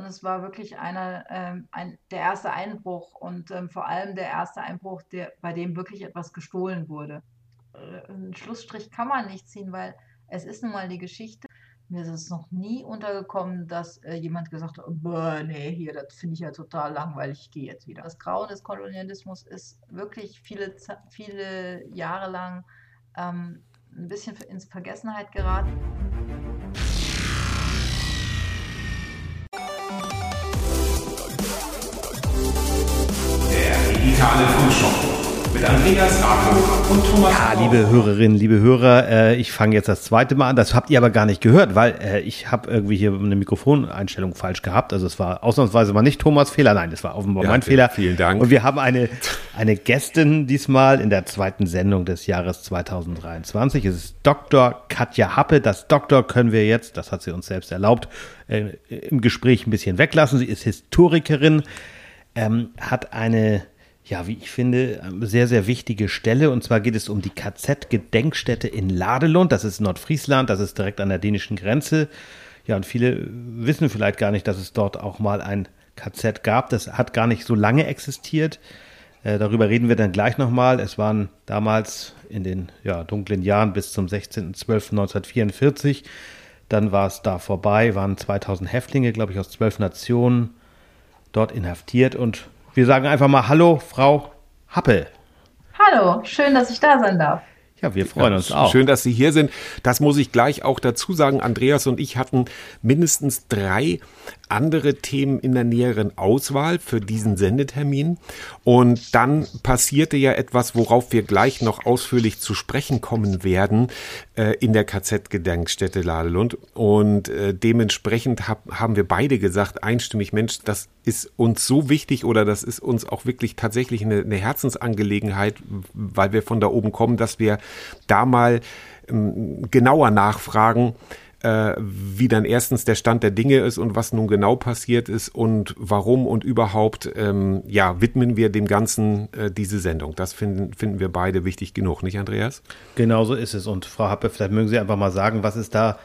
Und es war wirklich einer, ähm, ein, der erste Einbruch und ähm, vor allem der erste Einbruch, der, bei dem wirklich etwas gestohlen wurde. Äh, einen Schlussstrich kann man nicht ziehen, weil es ist nun mal die Geschichte. Mir ist es noch nie untergekommen, dass äh, jemand gesagt hat, Boah, nee, hier, das finde ich ja total langweilig, ich gehe jetzt wieder. Das Grauen des Kolonialismus ist wirklich viele, viele Jahre lang ähm, ein bisschen ins Vergessenheit geraten. Digitale Fundshop mit Andreas Rapo und Thomas. Ja, liebe Hörerinnen, liebe Hörer, äh, ich fange jetzt das zweite Mal an. Das habt ihr aber gar nicht gehört, weil äh, ich habe irgendwie hier eine Mikrofoneinstellung falsch gehabt. Also es war ausnahmsweise mal nicht Thomas Fehler, nein, es war offenbar ja, mein Fehler. Vielen Dank. Und wir haben eine, eine Gästin diesmal in der zweiten Sendung des Jahres 2023. Es ist Dr. Katja Happe. Das Doktor können wir jetzt, das hat sie uns selbst erlaubt, äh, im Gespräch ein bisschen weglassen. Sie ist Historikerin, ähm, hat eine ja, wie ich finde, sehr, sehr wichtige Stelle. Und zwar geht es um die KZ-Gedenkstätte in Ladelund. Das ist Nordfriesland, das ist direkt an der dänischen Grenze. Ja, und viele wissen vielleicht gar nicht, dass es dort auch mal ein KZ gab. Das hat gar nicht so lange existiert. Äh, darüber reden wir dann gleich nochmal. Es waren damals in den ja, dunklen Jahren bis zum 16.12.1944. Dann war es da vorbei, waren 2000 Häftlinge, glaube ich, aus zwölf Nationen dort inhaftiert und wir sagen einfach mal Hallo, Frau Happel. Hallo, schön, dass ich da sein darf. Ja, wir freuen ja, uns auch. Schön, dass Sie hier sind. Das muss ich gleich auch dazu sagen. Andreas und ich hatten mindestens drei andere Themen in der näheren Auswahl für diesen Sendetermin. Und dann passierte ja etwas, worauf wir gleich noch ausführlich zu sprechen kommen werden, äh, in der KZ-Gedenkstätte Ladelund. Und äh, dementsprechend hab, haben wir beide gesagt, einstimmig, Mensch, das ist uns so wichtig oder das ist uns auch wirklich tatsächlich eine, eine Herzensangelegenheit, weil wir von da oben kommen, dass wir da mal ähm, genauer nachfragen, äh, wie dann erstens der Stand der Dinge ist und was nun genau passiert ist und warum und überhaupt, ähm, ja, widmen wir dem Ganzen äh, diese Sendung. Das finden, finden wir beide wichtig genug, nicht Andreas? Genau so ist es. Und Frau Happe, vielleicht mögen Sie einfach mal sagen, was ist da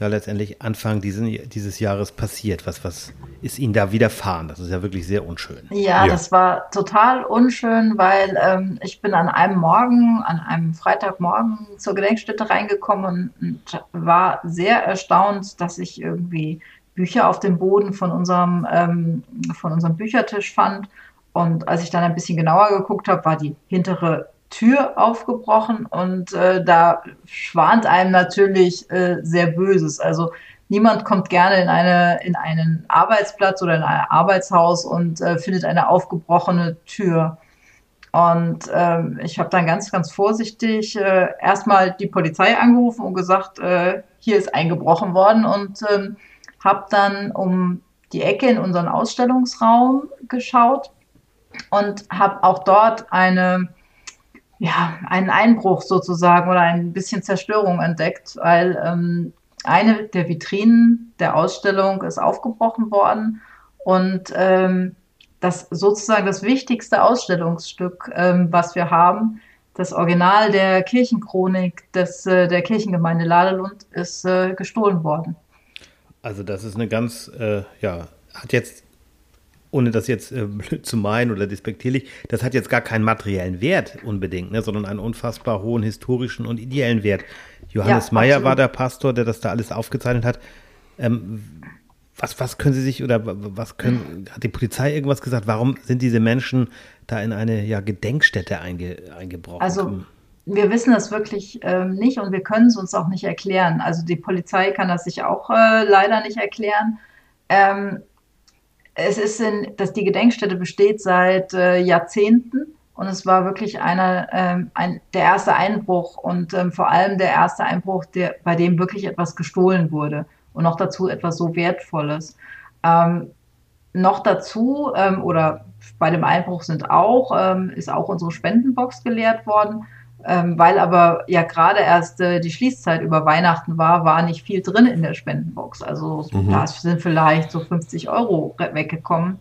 ja letztendlich Anfang diesen, dieses Jahres passiert? Was, was ist Ihnen da widerfahren? Das ist ja wirklich sehr unschön. Ja, ja. das war total unschön, weil ähm, ich bin an einem Morgen, an einem Freitagmorgen zur Gedenkstätte reingekommen und war sehr erstaunt, dass ich irgendwie Bücher auf dem Boden von unserem, ähm, von unserem Büchertisch fand. Und als ich dann ein bisschen genauer geguckt habe, war die hintere Tür aufgebrochen und äh, da schwant einem natürlich äh, sehr Böses. Also niemand kommt gerne in, eine, in einen Arbeitsplatz oder in ein Arbeitshaus und äh, findet eine aufgebrochene Tür. Und ähm, ich habe dann ganz, ganz vorsichtig äh, erstmal die Polizei angerufen und gesagt, äh, hier ist eingebrochen worden und ähm, habe dann um die Ecke in unseren Ausstellungsraum geschaut und habe auch dort eine ja, einen Einbruch sozusagen oder ein bisschen Zerstörung entdeckt, weil ähm, eine der Vitrinen der Ausstellung ist aufgebrochen worden und ähm, das sozusagen das wichtigste Ausstellungsstück, ähm, was wir haben, das Original der Kirchenchronik des, äh, der Kirchengemeinde Ladelund, ist äh, gestohlen worden. Also das ist eine ganz, äh, ja, hat jetzt ohne das jetzt äh, blöd zu meinen oder despektierlich, das hat jetzt gar keinen materiellen Wert unbedingt, ne, sondern einen unfassbar hohen historischen und ideellen Wert. Johannes ja, Meyer war der Pastor, der das da alles aufgezeichnet hat. Ähm, was, was können Sie sich oder was können, hat die Polizei irgendwas gesagt? Warum sind diese Menschen da in eine ja, Gedenkstätte einge, eingebrochen? Also wir wissen das wirklich ähm, nicht und wir können es uns auch nicht erklären. Also die Polizei kann das sich auch äh, leider nicht erklären. Ähm, es ist in, dass die Gedenkstätte besteht seit äh, Jahrzehnten und es war wirklich einer, ähm, ein, der erste Einbruch und ähm, vor allem der erste Einbruch, der, bei dem wirklich etwas gestohlen wurde und noch dazu etwas so Wertvolles. Ähm, noch dazu ähm, oder bei dem Einbruch sind auch, ähm, ist auch unsere Spendenbox geleert worden ähm, weil aber ja gerade erst äh, die Schließzeit über Weihnachten war, war nicht viel drin in der Spendenbox. Also mhm. da sind vielleicht so 50 Euro weggekommen.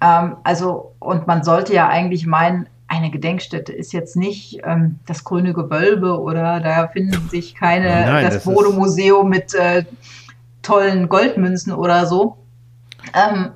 Ähm, also, und man sollte ja eigentlich meinen, eine Gedenkstätte ist jetzt nicht ähm, das grüne Gewölbe oder da finden sich keine, Nein, das, das Bodemuseum mit äh, tollen Goldmünzen oder so. Ähm,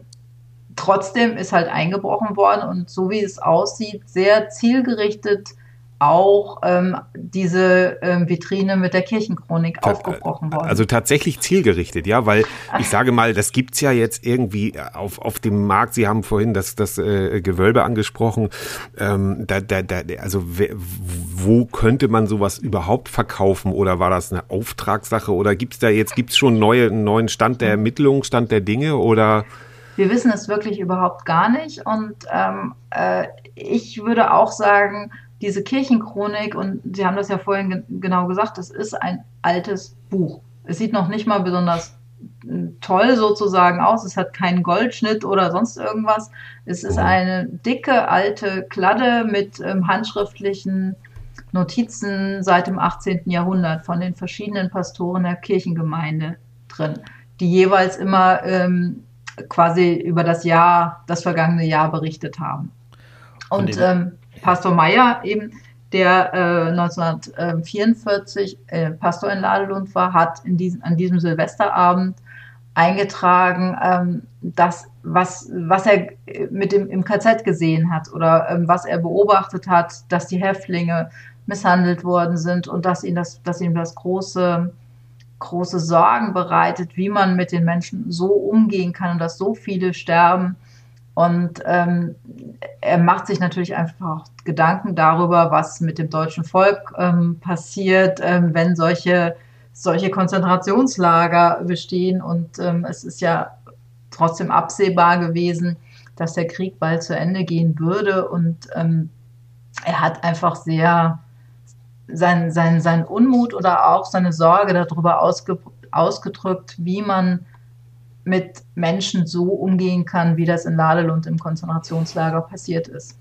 trotzdem ist halt eingebrochen worden und so wie es aussieht, sehr zielgerichtet auch ähm, diese ähm, Vitrine mit der Kirchenchronik Ta aufgebrochen worden. Also tatsächlich zielgerichtet, ja, weil ich sage mal, das gibt's ja jetzt irgendwie auf, auf dem Markt. Sie haben vorhin das, das äh, Gewölbe angesprochen. Ähm, da, da, da, also wo könnte man sowas überhaupt verkaufen oder war das eine Auftragssache oder gibt's da jetzt gibt's schon neue, einen neuen Stand der Ermittlungen, Stand der Dinge oder? Wir wissen es wirklich überhaupt gar nicht und ähm, äh, ich würde auch sagen, diese Kirchenchronik, und Sie haben das ja vorhin ge genau gesagt, es ist ein altes Buch. Es sieht noch nicht mal besonders hm, toll sozusagen aus. Es hat keinen Goldschnitt oder sonst irgendwas. Es ist mhm. eine dicke alte Kladde mit ähm, handschriftlichen Notizen seit dem 18. Jahrhundert von den verschiedenen Pastoren der Kirchengemeinde drin, die jeweils immer ähm, quasi über das Jahr, das vergangene Jahr berichtet haben. Und ähm, Pastor Meyer eben, der äh, 1944 äh, Pastor in Ladelund war, hat in diesem, an diesem Silvesterabend eingetragen, ähm, dass was, was er mit dem, im KZ gesehen hat oder ähm, was er beobachtet hat, dass die Häftlinge misshandelt worden sind und dass ihm das, dass ihm das große, große Sorgen bereitet, wie man mit den Menschen so umgehen kann und dass so viele sterben und ähm, er macht sich natürlich einfach Gedanken darüber, was mit dem deutschen Volk ähm, passiert, ähm, wenn solche, solche Konzentrationslager bestehen. Und ähm, es ist ja trotzdem absehbar gewesen, dass der Krieg bald zu Ende gehen würde. Und ähm, er hat einfach sehr sein, sein, sein Unmut oder auch seine Sorge darüber ausge, ausgedrückt, wie man mit Menschen so umgehen kann, wie das in Ladelund im Konzentrationslager passiert ist.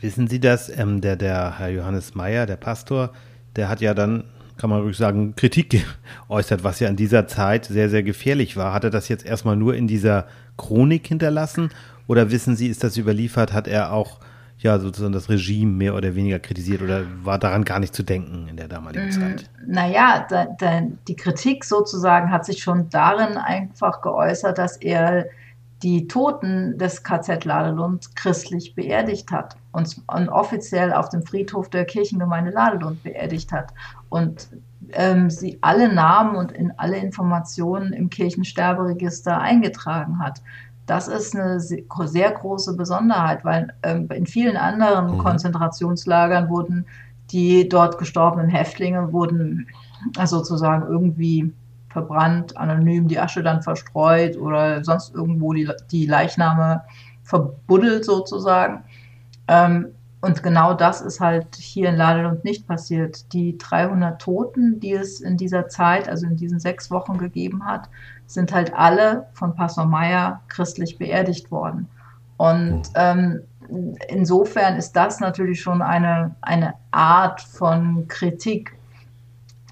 Wissen Sie das? Ähm, der, der Herr Johannes Meyer, der Pastor, der hat ja dann, kann man ruhig sagen, Kritik geäußert, was ja in dieser Zeit sehr, sehr gefährlich war. Hat er das jetzt erstmal nur in dieser Chronik hinterlassen? Oder wissen Sie, ist das überliefert? Hat er auch ja sozusagen das Regime mehr oder weniger kritisiert oder war daran gar nicht zu denken in der damaligen mm, Zeit? Naja, da, da, die Kritik sozusagen hat sich schon darin einfach geäußert, dass er die Toten des KZ Ladelund christlich beerdigt hat und, und offiziell auf dem Friedhof der Kirchengemeinde Ladelund beerdigt hat und ähm, sie alle Namen und in alle Informationen im Kirchensterberegister eingetragen hat. Das ist eine sehr große Besonderheit, weil ähm, in vielen anderen mhm. Konzentrationslagern wurden die dort gestorbenen Häftlinge wurden äh, sozusagen irgendwie verbrannt, anonym die Asche dann verstreut oder sonst irgendwo die, die Leichname verbuddelt sozusagen. Ähm, und genau das ist halt hier in Ladelund nicht passiert. Die 300 Toten, die es in dieser Zeit, also in diesen sechs Wochen gegeben hat, sind halt alle von Pastor Meyer christlich beerdigt worden. Und ähm, insofern ist das natürlich schon eine, eine Art von Kritik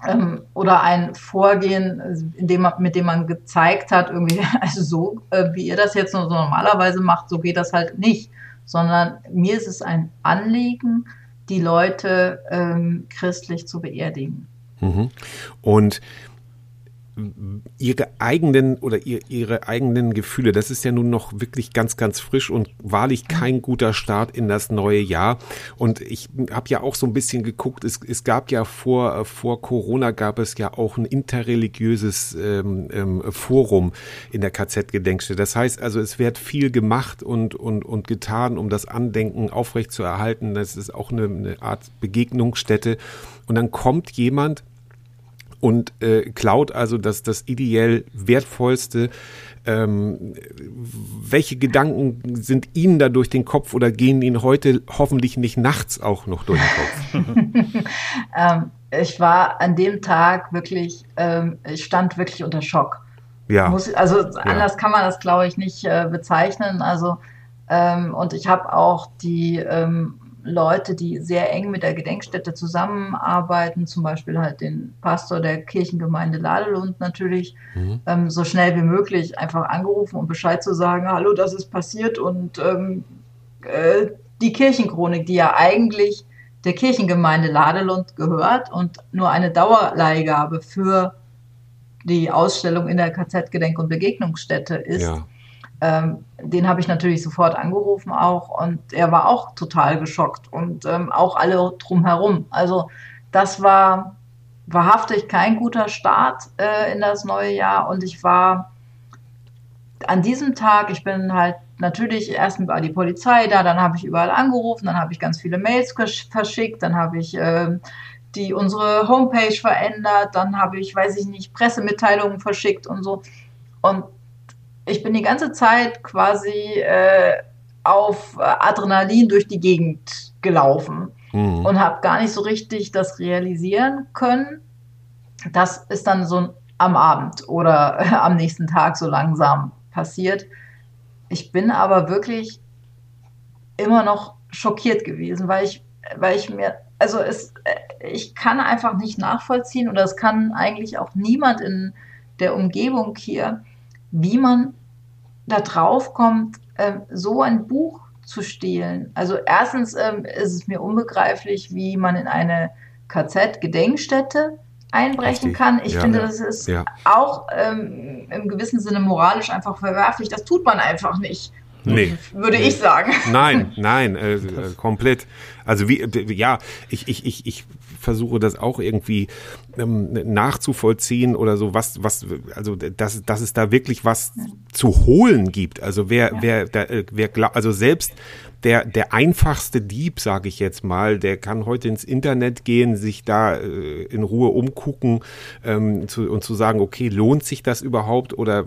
ähm, oder ein Vorgehen, in dem man, mit dem man gezeigt hat, irgendwie, also so, äh, wie ihr das jetzt so normalerweise macht, so geht das halt nicht. Sondern mir ist es ein Anliegen, die Leute ähm, christlich zu beerdigen. Mhm. Und ihre eigenen oder ihr, ihre eigenen Gefühle. Das ist ja nun noch wirklich ganz, ganz frisch und wahrlich kein guter Start in das neue Jahr. Und ich habe ja auch so ein bisschen geguckt, es, es gab ja vor, vor Corona gab es ja auch ein interreligiöses ähm, ähm, Forum in der KZ-Gedenkstätte. Das heißt also, es wird viel gemacht und, und, und getan, um das Andenken aufrechtzuerhalten. Das ist auch eine, eine Art Begegnungsstätte. Und dann kommt jemand, und äh, klaut also das, das ideell wertvollste. Ähm, welche Gedanken sind Ihnen da durch den Kopf oder gehen Ihnen heute hoffentlich nicht nachts auch noch durch den Kopf? ähm, ich war an dem Tag wirklich, ähm, ich stand wirklich unter Schock. Ja. Muss, also anders ja. kann man das, glaube ich, nicht äh, bezeichnen. Also ähm, und ich habe auch die ähm, Leute, die sehr eng mit der Gedenkstätte zusammenarbeiten, zum Beispiel halt den Pastor der Kirchengemeinde Ladelund natürlich, mhm. ähm, so schnell wie möglich einfach angerufen, um Bescheid zu sagen, hallo, das ist passiert und ähm, äh, die Kirchenchronik, die ja eigentlich der Kirchengemeinde Ladelund gehört und nur eine Dauerleihgabe für die Ausstellung in der KZ-Gedenk- und Begegnungsstätte ist, ja. Ähm, den habe ich natürlich sofort angerufen auch und er war auch total geschockt und ähm, auch alle drumherum. Also das war wahrhaftig kein guter Start äh, in das neue Jahr und ich war an diesem Tag, ich bin halt natürlich erst war die Polizei da, dann habe ich überall angerufen, dann habe ich ganz viele Mails verschickt, dann habe ich äh, die unsere Homepage verändert, dann habe ich, weiß ich nicht, Pressemitteilungen verschickt und so. Und ich bin die ganze Zeit quasi äh, auf Adrenalin durch die Gegend gelaufen mhm. und habe gar nicht so richtig das realisieren können. Das ist dann so am Abend oder äh, am nächsten Tag so langsam passiert. Ich bin aber wirklich immer noch schockiert gewesen, weil ich, weil ich mir, also es, äh, ich kann einfach nicht nachvollziehen oder es kann eigentlich auch niemand in der Umgebung hier, wie man da drauf kommt, ähm, so ein Buch zu stehlen. Also erstens ähm, ist es mir unbegreiflich, wie man in eine KZ-Gedenkstätte einbrechen Richtig. kann. Ich ja, finde, das ist ja. auch ähm, im gewissen Sinne moralisch einfach verwerflich. Das tut man einfach nicht. Nee. Würde nee. ich sagen. Nein, nein, äh, äh, komplett. Also wie, ja, ich, ich, ich, ich versuche das auch irgendwie ähm, nachzuvollziehen oder so, was, was, also dass, dass es da wirklich was ja. zu holen gibt. Also wer, ja. wer, der, äh, wer glaubt, also selbst der, der einfachste Dieb, sage ich jetzt mal, der kann heute ins Internet gehen, sich da äh, in Ruhe umgucken ähm, zu, und zu sagen, okay, lohnt sich das überhaupt oder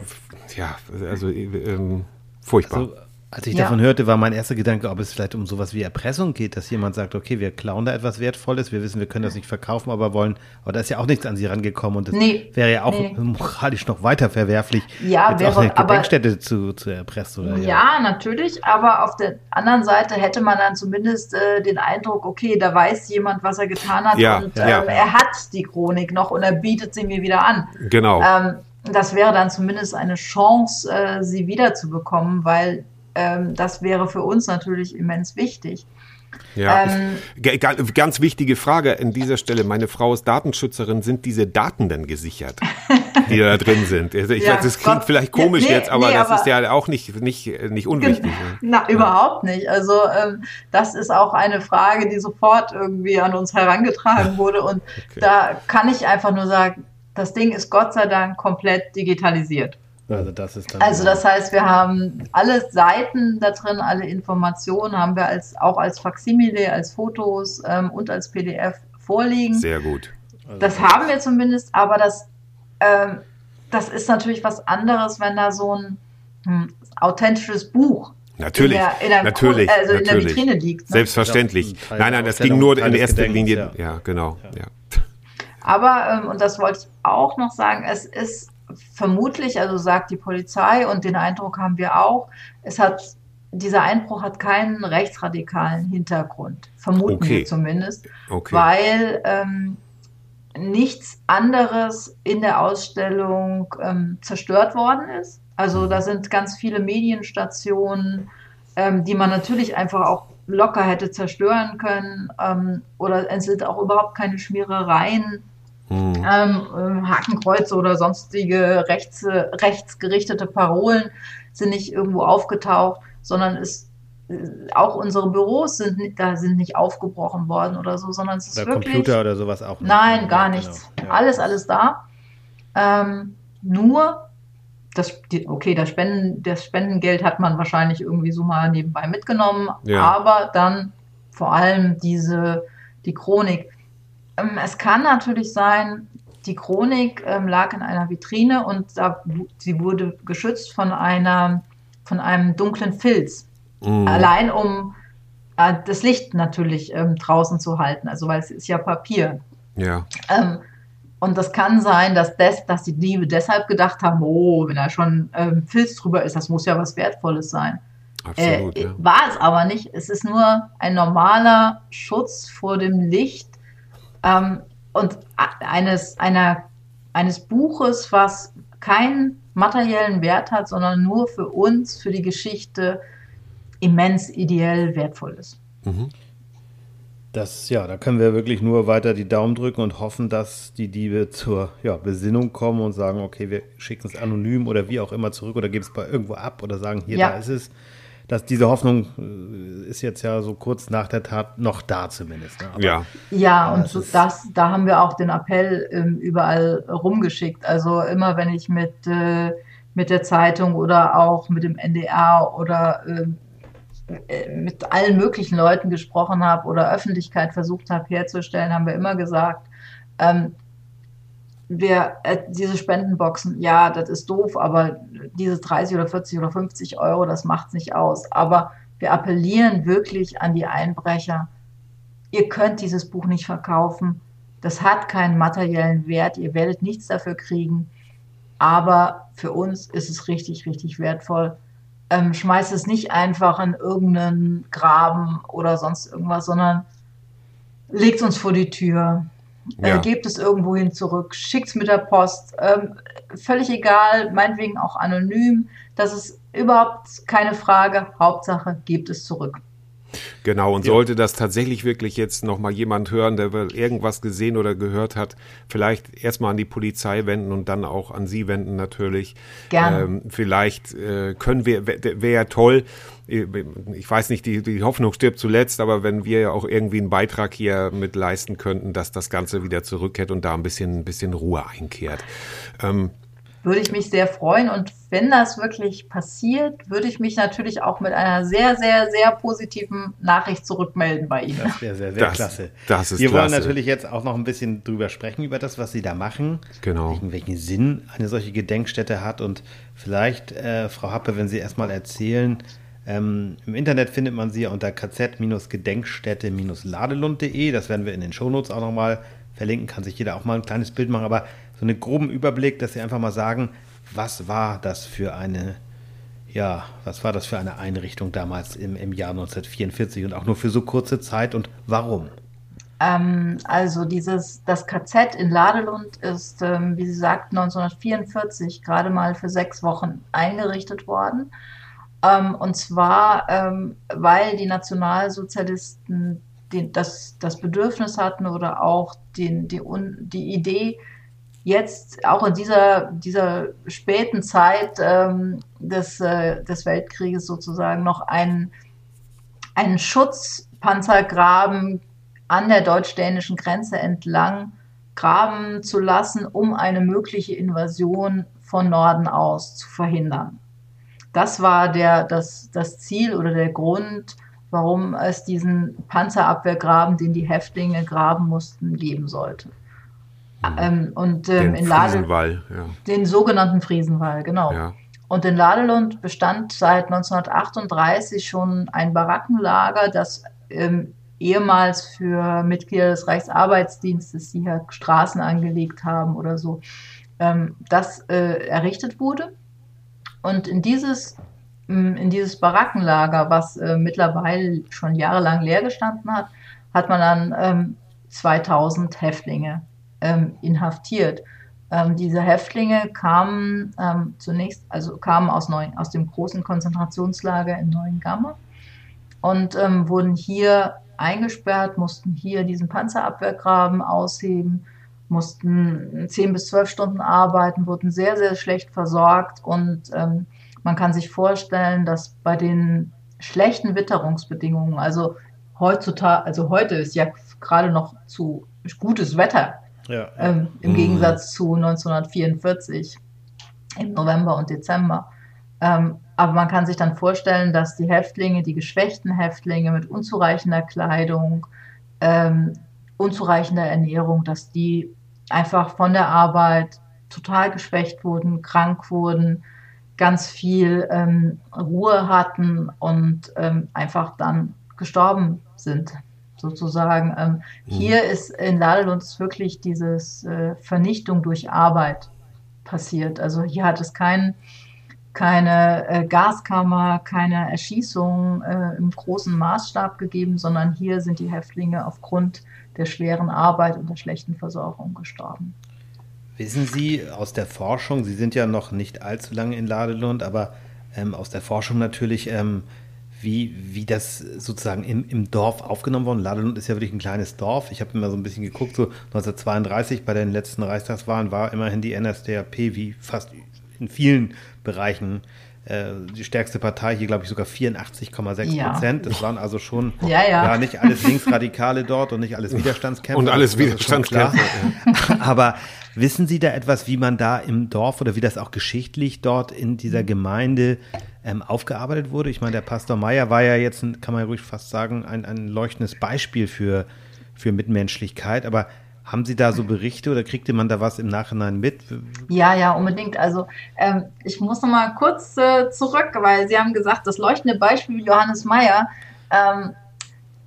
ja, also ähm, furchtbar. Also, als ich ja. davon hörte, war mein erster Gedanke, ob es vielleicht um sowas wie Erpressung geht, dass jemand sagt, okay, wir klauen da etwas Wertvolles, wir wissen, wir können das nicht verkaufen, aber wollen, aber da ist ja auch nichts an sie rangekommen und das nee, wäre ja auch nee. moralisch noch weiter verwerflich, ja, jetzt wäre, auch eine Gedenkstätte zu, zu erpressen. Oder, ja. ja, natürlich, aber auf der anderen Seite hätte man dann zumindest äh, den Eindruck, okay, da weiß jemand, was er getan hat ja, und ja. Ähm, er hat die Chronik noch und er bietet sie mir wieder an. Genau. Ähm, das wäre dann zumindest eine Chance, äh, sie wiederzubekommen, weil ähm, das wäre für uns natürlich immens wichtig. Ja, ähm, ich, ganz wichtige Frage an dieser Stelle. Meine Frau ist Datenschützerin. Sind diese Daten denn gesichert, die da drin sind? Also ich ja, weiß, das klingt Gott, vielleicht komisch nee, jetzt, aber nee, das aber ist ja auch nicht, nicht, nicht unwichtig. Na, ja. überhaupt nicht. Also ähm, das ist auch eine Frage, die sofort irgendwie an uns herangetragen wurde. Und okay. da kann ich einfach nur sagen, das Ding ist Gott sei Dank komplett digitalisiert. Also das ist dann Also das heißt, wir haben alle Seiten da drin, alle Informationen haben wir als auch als Faximile, als Fotos ähm, und als PDF vorliegen. Sehr gut. Also das haben wir zumindest, aber das, ähm, das ist natürlich was anderes, wenn da so ein hm, authentisches Buch Natürlich, in der, in der natürlich, also natürlich. in der Vitrine liegt. Ne? Selbstverständlich. Nein, nein, das ging nur in erster Linie. Ja, ja genau. Ja. ja. Aber, ähm, und das wollte ich auch noch sagen, es ist vermutlich, also sagt die Polizei und den Eindruck haben wir auch, es hat dieser Einbruch hat keinen rechtsradikalen Hintergrund, vermuten okay. wir zumindest, okay. weil ähm, nichts anderes in der Ausstellung ähm, zerstört worden ist. Also mhm. da sind ganz viele Medienstationen, ähm, die man natürlich einfach auch locker hätte zerstören können. Ähm, oder es sind auch überhaupt keine Schmierereien Mhm. Ähm, ähm, Hakenkreuze oder sonstige rechts, rechtsgerichtete Parolen sind nicht irgendwo aufgetaucht, sondern es äh, auch unsere Büros sind da sind nicht aufgebrochen worden oder so, sondern es ist oder wirklich Computer oder sowas auch nicht. Nein, gar genau. nichts. Genau. Ja. Alles, alles da. Ähm, nur das, okay, das, Spenden, das Spendengeld hat man wahrscheinlich irgendwie so mal nebenbei mitgenommen, ja. aber dann vor allem diese die Chronik. Ähm, es kann natürlich sein, die Chronik ähm, lag in einer Vitrine und da, sie wurde geschützt von einer von einem dunklen Filz. Mm. Allein um äh, das Licht natürlich ähm, draußen zu halten, also weil es ist ja Papier. Ja. Ähm, und das kann sein, dass, des, dass die Diebe deshalb gedacht haben, oh, wenn da schon ähm, Filz drüber ist, das muss ja was Wertvolles sein. Absolut, äh, ja. War es aber nicht. Es ist nur ein normaler Schutz vor dem Licht ähm, und eines, einer, eines Buches, was keinen materiellen Wert hat, sondern nur für uns, für die Geschichte immens ideell wertvoll ist. Mhm. Das, ja, da können wir wirklich nur weiter die Daumen drücken und hoffen, dass die Diebe zur ja, Besinnung kommen und sagen, okay, wir schicken es anonym oder wie auch immer zurück oder geben es bei irgendwo ab oder sagen, hier, ja. da ist es. Dass diese Hoffnung äh, ist jetzt ja so kurz nach der Tat noch da zumindest. Ne? ja. Ja, und so das, da haben wir auch den Appell ähm, überall rumgeschickt. Also immer wenn ich mit, äh, mit der Zeitung oder auch mit dem NDR oder ähm, äh, mit allen möglichen Leuten gesprochen habe oder Öffentlichkeit versucht habe herzustellen, haben wir immer gesagt, ähm, wir, äh, diese Spendenboxen, ja, das ist doof, aber diese 30 oder 40 oder 50 Euro, das macht es nicht aus. Aber wir appellieren wirklich an die Einbrecher, ihr könnt dieses Buch nicht verkaufen. Das hat keinen materiellen Wert, ihr werdet nichts dafür kriegen. Aber für uns ist es richtig, richtig wertvoll ähm, schmeißt es nicht einfach in irgendeinen Graben oder sonst irgendwas, sondern legt es uns vor die Tür. Ja. Äh, gebt es irgendwo hin zurück, schickt es mit der Post, ähm, völlig egal, meinetwegen auch anonym, das ist überhaupt keine Frage, Hauptsache gebt es zurück. Genau, und ja. sollte das tatsächlich wirklich jetzt nochmal jemand hören, der irgendwas gesehen oder gehört hat, vielleicht erstmal an die Polizei wenden und dann auch an Sie wenden natürlich. Gerne. Ähm, vielleicht äh, können wir, wäre ja toll, ich weiß nicht, die, die Hoffnung stirbt zuletzt, aber wenn wir ja auch irgendwie einen Beitrag hier mit leisten könnten, dass das Ganze wieder zurückkehrt und da ein bisschen, ein bisschen Ruhe einkehrt. Ähm, würde ich mich sehr freuen. Und wenn das wirklich passiert, würde ich mich natürlich auch mit einer sehr, sehr, sehr positiven Nachricht zurückmelden bei Ihnen. Das wäre sehr, sehr das, klasse. Das ist Wir klasse. wollen natürlich jetzt auch noch ein bisschen drüber sprechen, über das, was Sie da machen. Genau. Welchen Sinn eine solche Gedenkstätte hat. Und vielleicht, äh, Frau Happe, wenn Sie erstmal erzählen, ähm, Im Internet findet man sie unter kz-gedenkstätte-ladelund.de. Das werden wir in den Shownotes auch nochmal verlinken. Kann sich jeder auch mal ein kleines Bild machen. Aber so einen groben Überblick, dass Sie einfach mal sagen, was war das für eine, ja, was war das für eine Einrichtung damals im, im Jahr 1944 und auch nur für so kurze Zeit und warum? Ähm, also dieses, das KZ in Ladelund ist, ähm, wie Sie sagten, 1944 gerade mal für sechs Wochen eingerichtet worden. Ähm, und zwar, ähm, weil die Nationalsozialisten die, das, das Bedürfnis hatten oder auch den, die, die Idee, jetzt auch in dieser, dieser späten Zeit ähm, des, äh, des Weltkrieges sozusagen noch einen, einen Schutzpanzergraben an der deutsch-dänischen Grenze entlang graben zu lassen, um eine mögliche Invasion von Norden aus zu verhindern. Das war der, das, das Ziel oder der Grund, warum es diesen Panzerabwehrgraben, den die Häftlinge graben mussten, geben sollte. Mhm. Ähm, und ähm, den in Friesenwall, ja. Den sogenannten Friesenwall, genau. Ja. Und in Ladelund bestand seit 1938 schon ein Barackenlager, das ähm, ehemals für Mitglieder des Reichsarbeitsdienstes, die hier Straßen angelegt haben oder so, ähm, das äh, errichtet wurde. Und in dieses, in dieses Barackenlager, was äh, mittlerweile schon jahrelang leer gestanden hat, hat man dann 2000 ähm, Häftlinge ähm, inhaftiert. Ähm, diese Häftlinge kamen ähm, zunächst, also kamen aus, Neuen, aus dem großen Konzentrationslager in Neuengamme und ähm, wurden hier eingesperrt, mussten hier diesen Panzerabwehrgraben ausheben, mussten zehn bis zwölf Stunden arbeiten, wurden sehr, sehr schlecht versorgt und ähm, man kann sich vorstellen, dass bei den schlechten Witterungsbedingungen, also heutzutage, also heute ist ja gerade noch zu gutes Wetter ja, Ähm, Im mhm. Gegensatz zu 1944 im November und Dezember. Ähm, aber man kann sich dann vorstellen, dass die Häftlinge, die geschwächten Häftlinge mit unzureichender Kleidung, ähm, unzureichender Ernährung, dass die einfach von der Arbeit total geschwächt wurden, krank wurden, ganz viel ähm, Ruhe hatten und ähm, einfach dann gestorben sind sozusagen. Ähm, mhm. Hier ist in Ladelund wirklich dieses äh, Vernichtung durch Arbeit passiert. Also hier hat es kein, keine äh, Gaskammer, keine Erschießung äh, im großen Maßstab gegeben, sondern hier sind die Häftlinge aufgrund der schweren Arbeit und der schlechten Versorgung gestorben. Wissen Sie aus der Forschung, Sie sind ja noch nicht allzu lange in Ladelund, aber ähm, aus der Forschung natürlich, ähm, wie, wie das sozusagen im, im Dorf aufgenommen worden. Ladelund ist ja wirklich ein kleines Dorf. Ich habe immer so ein bisschen geguckt, so 1932 bei den letzten Reichstagswahlen war immerhin die NSDAP wie fast in vielen Bereichen äh, die stärkste Partei, hier glaube ich sogar 84,6 ja. Prozent. Das waren also schon ja, ja. ja, nicht alles Linksradikale dort und nicht alles Widerstandskämpfer. Und alles Widerstandskämpfer. Aber wissen Sie da etwas, wie man da im Dorf oder wie das auch geschichtlich dort in dieser Gemeinde ähm, aufgearbeitet wurde? Ich meine, der Pastor Meyer war ja jetzt, kann man ja ruhig fast sagen, ein, ein leuchtendes Beispiel für, für Mitmenschlichkeit. Aber haben Sie da so Berichte oder kriegte man da was im Nachhinein mit? Ja, ja, unbedingt. Also ähm, ich muss noch mal kurz äh, zurück, weil Sie haben gesagt, das leuchtende Beispiel Johannes Meyer, ähm,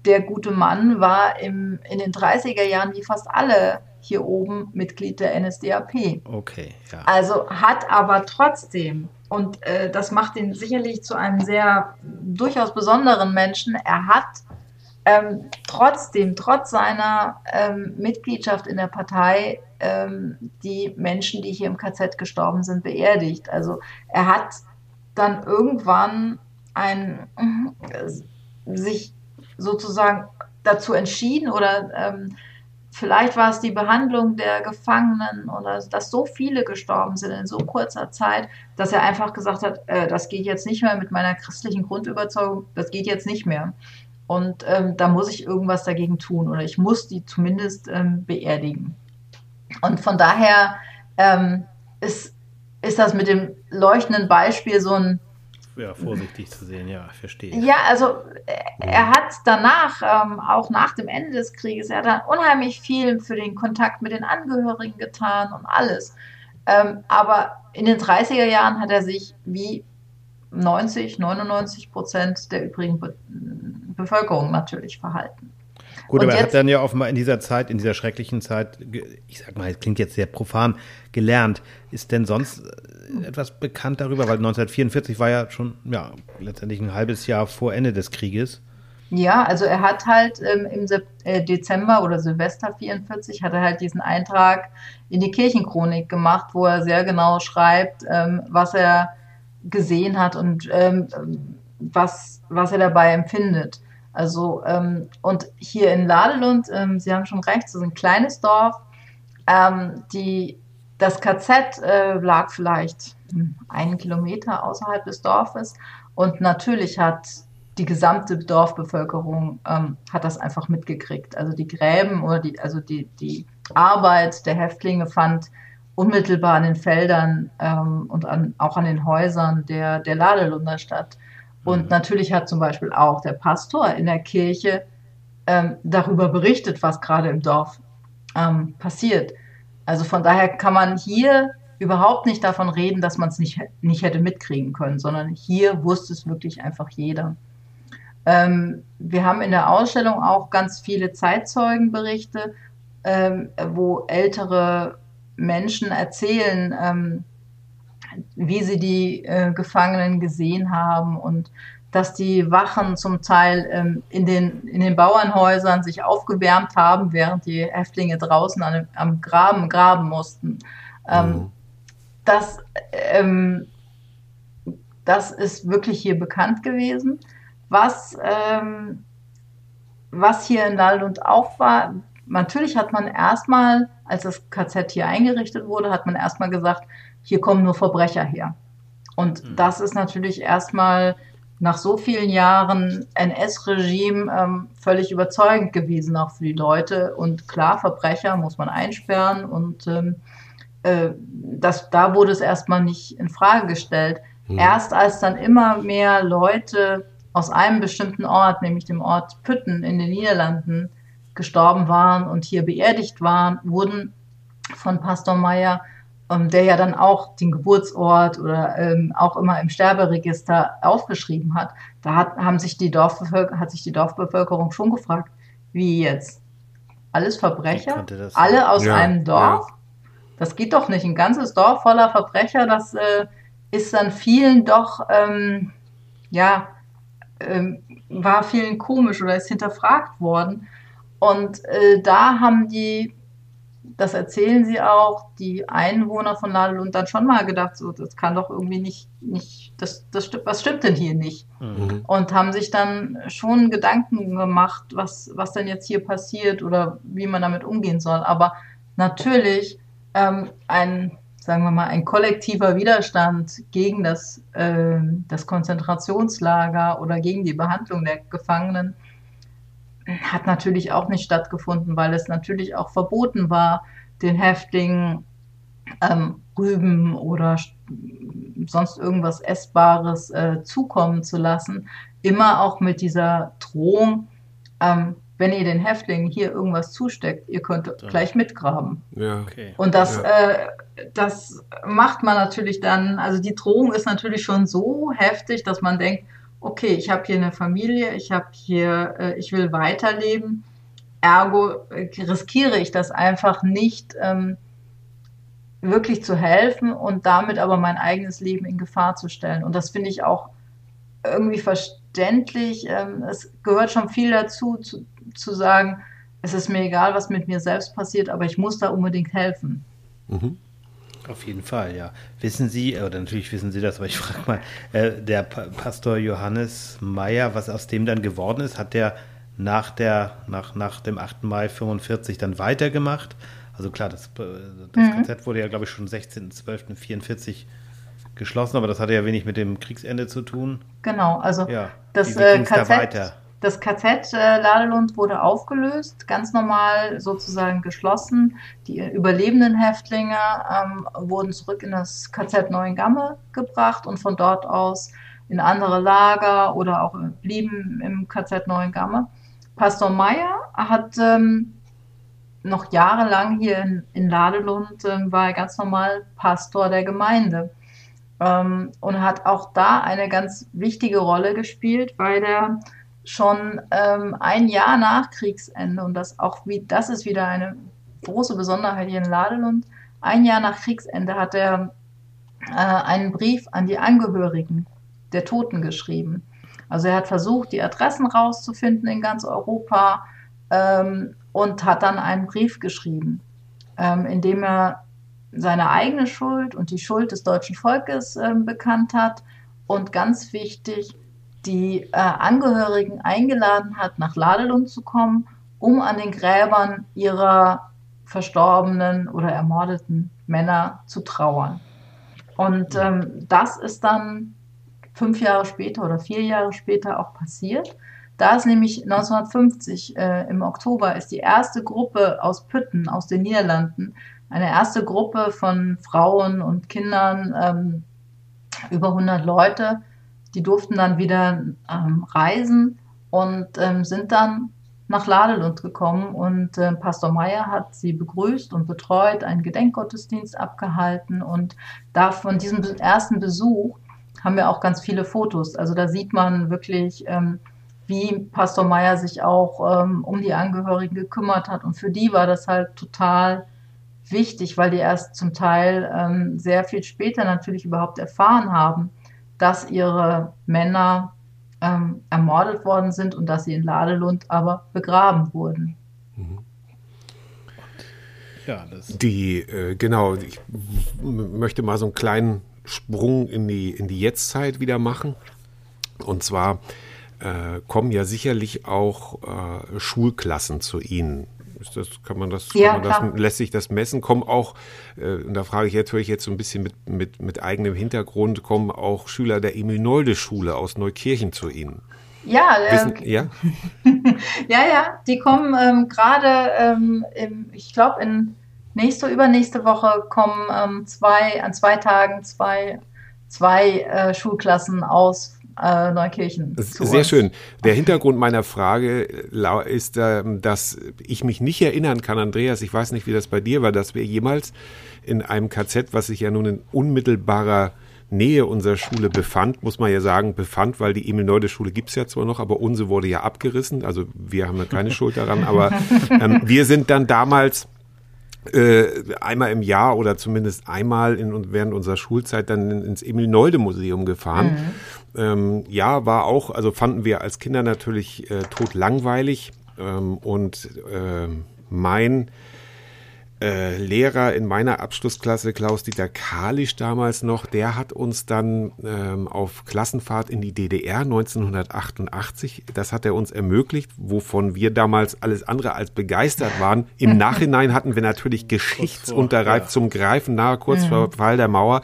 der gute Mann, war im, in den 30er Jahren wie fast alle hier oben Mitglied der NSDAP. Okay, ja. Also hat aber trotzdem und äh, das macht ihn sicherlich zu einem sehr durchaus besonderen Menschen. Er hat ähm, trotzdem, trotz seiner ähm, Mitgliedschaft in der Partei, ähm, die Menschen, die hier im KZ gestorben sind, beerdigt. Also er hat dann irgendwann ein, äh, sich sozusagen dazu entschieden oder ähm, Vielleicht war es die Behandlung der Gefangenen oder dass so viele gestorben sind in so kurzer Zeit, dass er einfach gesagt hat, äh, das geht jetzt nicht mehr mit meiner christlichen Grundüberzeugung, das geht jetzt nicht mehr. Und ähm, da muss ich irgendwas dagegen tun oder ich muss die zumindest ähm, beerdigen. Und von daher ähm, ist, ist das mit dem leuchtenden Beispiel so ein ja, vorsichtig zu sehen, ja, verstehe. Ja, also er hat danach, ähm, auch nach dem Ende des Krieges, er hat dann unheimlich viel für den Kontakt mit den Angehörigen getan und alles. Ähm, aber in den 30er Jahren hat er sich wie 90, 99 Prozent der übrigen Be Bevölkerung natürlich verhalten. Gut, und aber er hat dann ja offenbar in dieser Zeit, in dieser schrecklichen Zeit, ich sag mal, es klingt jetzt sehr profan, gelernt. Ist denn sonst äh, etwas bekannt darüber? Weil 1944 war ja schon, ja, letztendlich ein halbes Jahr vor Ende des Krieges. Ja, also er hat halt ähm, im Sep äh, Dezember oder Silvester 44 hat er halt diesen Eintrag in die Kirchenchronik gemacht, wo er sehr genau schreibt, ähm, was er gesehen hat und ähm, was, was er dabei empfindet. Also, ähm, und hier in Ladelund, ähm, Sie haben schon recht, es ist ein kleines Dorf. Ähm, die, das KZ äh, lag vielleicht einen Kilometer außerhalb des Dorfes. Und natürlich hat die gesamte Dorfbevölkerung ähm, hat das einfach mitgekriegt. Also die Gräben oder die, also die, die Arbeit der Häftlinge fand unmittelbar an den Feldern ähm, und an, auch an den Häusern der, der Ladelunder statt. Und mhm. natürlich hat zum Beispiel auch der Pastor in der Kirche ähm, darüber berichtet, was gerade im Dorf ähm, passiert. Also von daher kann man hier überhaupt nicht davon reden, dass man es nicht, nicht hätte mitkriegen können, sondern hier wusste es wirklich einfach jeder. Ähm, wir haben in der Ausstellung auch ganz viele Zeitzeugenberichte, ähm, wo ältere Menschen erzählen, ähm, wie sie die äh, Gefangenen gesehen haben und dass die Wachen zum Teil ähm, in, den, in den Bauernhäusern sich aufgewärmt haben, während die Häftlinge draußen an, am Graben graben mussten. Ähm, mhm. das, ähm, das ist wirklich hier bekannt gewesen. Was, ähm, was hier in Lallund auch war, natürlich hat man erstmal, als das KZ hier eingerichtet wurde, hat man erstmal gesagt, hier kommen nur Verbrecher her. Und mhm. das ist natürlich erstmal nach so vielen Jahren NS-Regime ähm, völlig überzeugend gewesen, auch für die Leute. Und klar, Verbrecher muss man einsperren und ähm, äh, das, da wurde es erstmal nicht in Frage gestellt. Mhm. Erst als dann immer mehr Leute aus einem bestimmten Ort, nämlich dem Ort Pütten in den Niederlanden, gestorben waren und hier beerdigt waren, wurden von Pastor Meyer ähm, der ja dann auch den Geburtsort oder ähm, auch immer im Sterberegister aufgeschrieben hat, da hat, haben sich die hat sich die Dorfbevölkerung schon gefragt, wie jetzt? Alles Verbrecher? Alle aus ja, einem Dorf? Ja. Das geht doch nicht. Ein ganzes Dorf voller Verbrecher, das äh, ist dann vielen doch, ähm, ja, ähm, war vielen komisch oder ist hinterfragt worden. Und äh, da haben die das erzählen sie auch, die Einwohner von Ladelund dann schon mal gedacht, so, das kann doch irgendwie nicht, nicht, das, das was stimmt denn hier nicht? Mhm. Und haben sich dann schon Gedanken gemacht, was, was denn jetzt hier passiert oder wie man damit umgehen soll. Aber natürlich ähm, ein, sagen wir mal, ein kollektiver Widerstand gegen das, äh, das Konzentrationslager oder gegen die Behandlung der Gefangenen hat natürlich auch nicht stattgefunden, weil es natürlich auch verboten war, den Häftlingen ähm, Rüben oder sonst irgendwas Essbares äh, zukommen zu lassen. Immer auch mit dieser Drohung, ähm, wenn ihr den Häftlingen hier irgendwas zusteckt, ihr könnt ja. gleich mitgraben. Ja. Okay. Und das, ja. äh, das macht man natürlich dann, also die Drohung ist natürlich schon so heftig, dass man denkt, okay, ich habe hier eine Familie, ich habe hier, äh, ich will weiterleben, ergo äh, riskiere ich das einfach nicht, ähm, wirklich zu helfen und damit aber mein eigenes Leben in Gefahr zu stellen. Und das finde ich auch irgendwie verständlich. Ähm, es gehört schon viel dazu, zu, zu sagen, es ist mir egal, was mit mir selbst passiert, aber ich muss da unbedingt helfen. Mhm. Auf jeden Fall, ja. Wissen Sie, oder natürlich wissen Sie das, aber ich frage mal, äh, der pa Pastor Johannes Meyer, was aus dem dann geworden ist, hat der nach, der, nach, nach dem 8. Mai 45 dann weitergemacht? Also klar, das, äh, das mhm. KZ wurde ja, glaube ich, schon 16.12.44 geschlossen, aber das hatte ja wenig mit dem Kriegsende zu tun. Genau, also ja, das äh, KZ, da das KZ äh, Ladelund wurde aufgelöst, ganz normal sozusagen geschlossen. Die überlebenden Häftlinge ähm, wurden zurück in das KZ Neuengamme gebracht und von dort aus in andere Lager oder auch blieben im KZ Neuengamme. Pastor Meyer hat ähm, noch jahrelang hier in, in Ladelund, äh, war er ganz normal Pastor der Gemeinde ähm, und hat auch da eine ganz wichtige Rolle gespielt, weil er schon ähm, ein Jahr nach Kriegsende, und das auch wie, das ist wieder eine große Besonderheit hier in Ladelund, ein Jahr nach Kriegsende hat er äh, einen Brief an die Angehörigen der Toten geschrieben. Also er hat versucht, die Adressen rauszufinden in ganz Europa ähm, und hat dann einen Brief geschrieben, ähm, in dem er seine eigene Schuld und die Schuld des deutschen Volkes äh, bekannt hat und ganz wichtig, die äh, Angehörigen eingeladen hat, nach Ladelund zu kommen, um an den Gräbern ihrer verstorbenen oder ermordeten Männer zu trauern. Und ähm, das ist dann fünf Jahre später oder vier Jahre später auch passiert. Da ist nämlich 1950 äh, im Oktober ist die erste Gruppe aus Pütten, aus den Niederlanden, eine erste Gruppe von Frauen und Kindern, ähm, über 100 Leute, die durften dann wieder ähm, reisen und ähm, sind dann nach Ladelund gekommen und äh, Pastor Meyer hat sie begrüßt und betreut, einen Gedenkgottesdienst abgehalten und da von diesem ersten Besuch haben wir auch ganz viele Fotos. Also da sieht man wirklich, ähm, wie Pastor Meyer sich auch ähm, um die Angehörigen gekümmert hat und für die war das halt total wichtig, weil die erst zum Teil ähm, sehr viel später natürlich überhaupt erfahren haben, dass ihre Männer ähm, ermordet worden sind und dass sie in Ladelund aber begraben wurden. Mhm. Ja, die, äh, genau, ich möchte mal so einen kleinen Sprung in die, in die Jetztzeit wieder machen. Und zwar äh, kommen ja sicherlich auch äh, Schulklassen zu Ihnen das, kann man das, ja, man das lässt sich das messen? Kommen auch, äh, und da frage ich jetzt, höre ich jetzt so ein bisschen mit, mit, mit eigenem Hintergrund, kommen auch Schüler der Emil-Nolde-Schule aus Neukirchen zu Ihnen? Ja, Wissen, äh, ja? ja, ja, die kommen ähm, gerade, ähm, ich glaube, in nächste, übernächste Woche kommen ähm, zwei, an zwei Tagen zwei, zwei äh, Schulklassen aus äh, Neukirchen. Sehr schön. Der Hintergrund meiner Frage ist, äh, dass ich mich nicht erinnern kann, Andreas, ich weiß nicht, wie das bei dir war, dass wir jemals in einem KZ, was sich ja nun in unmittelbarer Nähe unserer Schule befand, muss man ja sagen, befand, weil die Emil-Neude-Schule gibt es ja zwar noch, aber unsere wurde ja abgerissen. Also wir haben ja keine Schuld daran, aber ähm, wir sind dann damals äh, einmal im Jahr oder zumindest einmal in, während unserer Schulzeit dann ins Emil-Nolde-Museum gefahren. Mhm. Ähm, ja, war auch, also fanden wir als Kinder natürlich äh, tot langweilig. Ähm, und äh, mein äh, Lehrer in meiner Abschlussklasse, Klaus-Dieter Kalisch damals noch, der hat uns dann ähm, auf Klassenfahrt in die DDR 1988, das hat er uns ermöglicht, wovon wir damals alles andere als begeistert waren. Im Nachhinein hatten wir natürlich Geschichtsunterreif ja. zum Greifen nahe, kurz mhm. vor Fall der Mauer,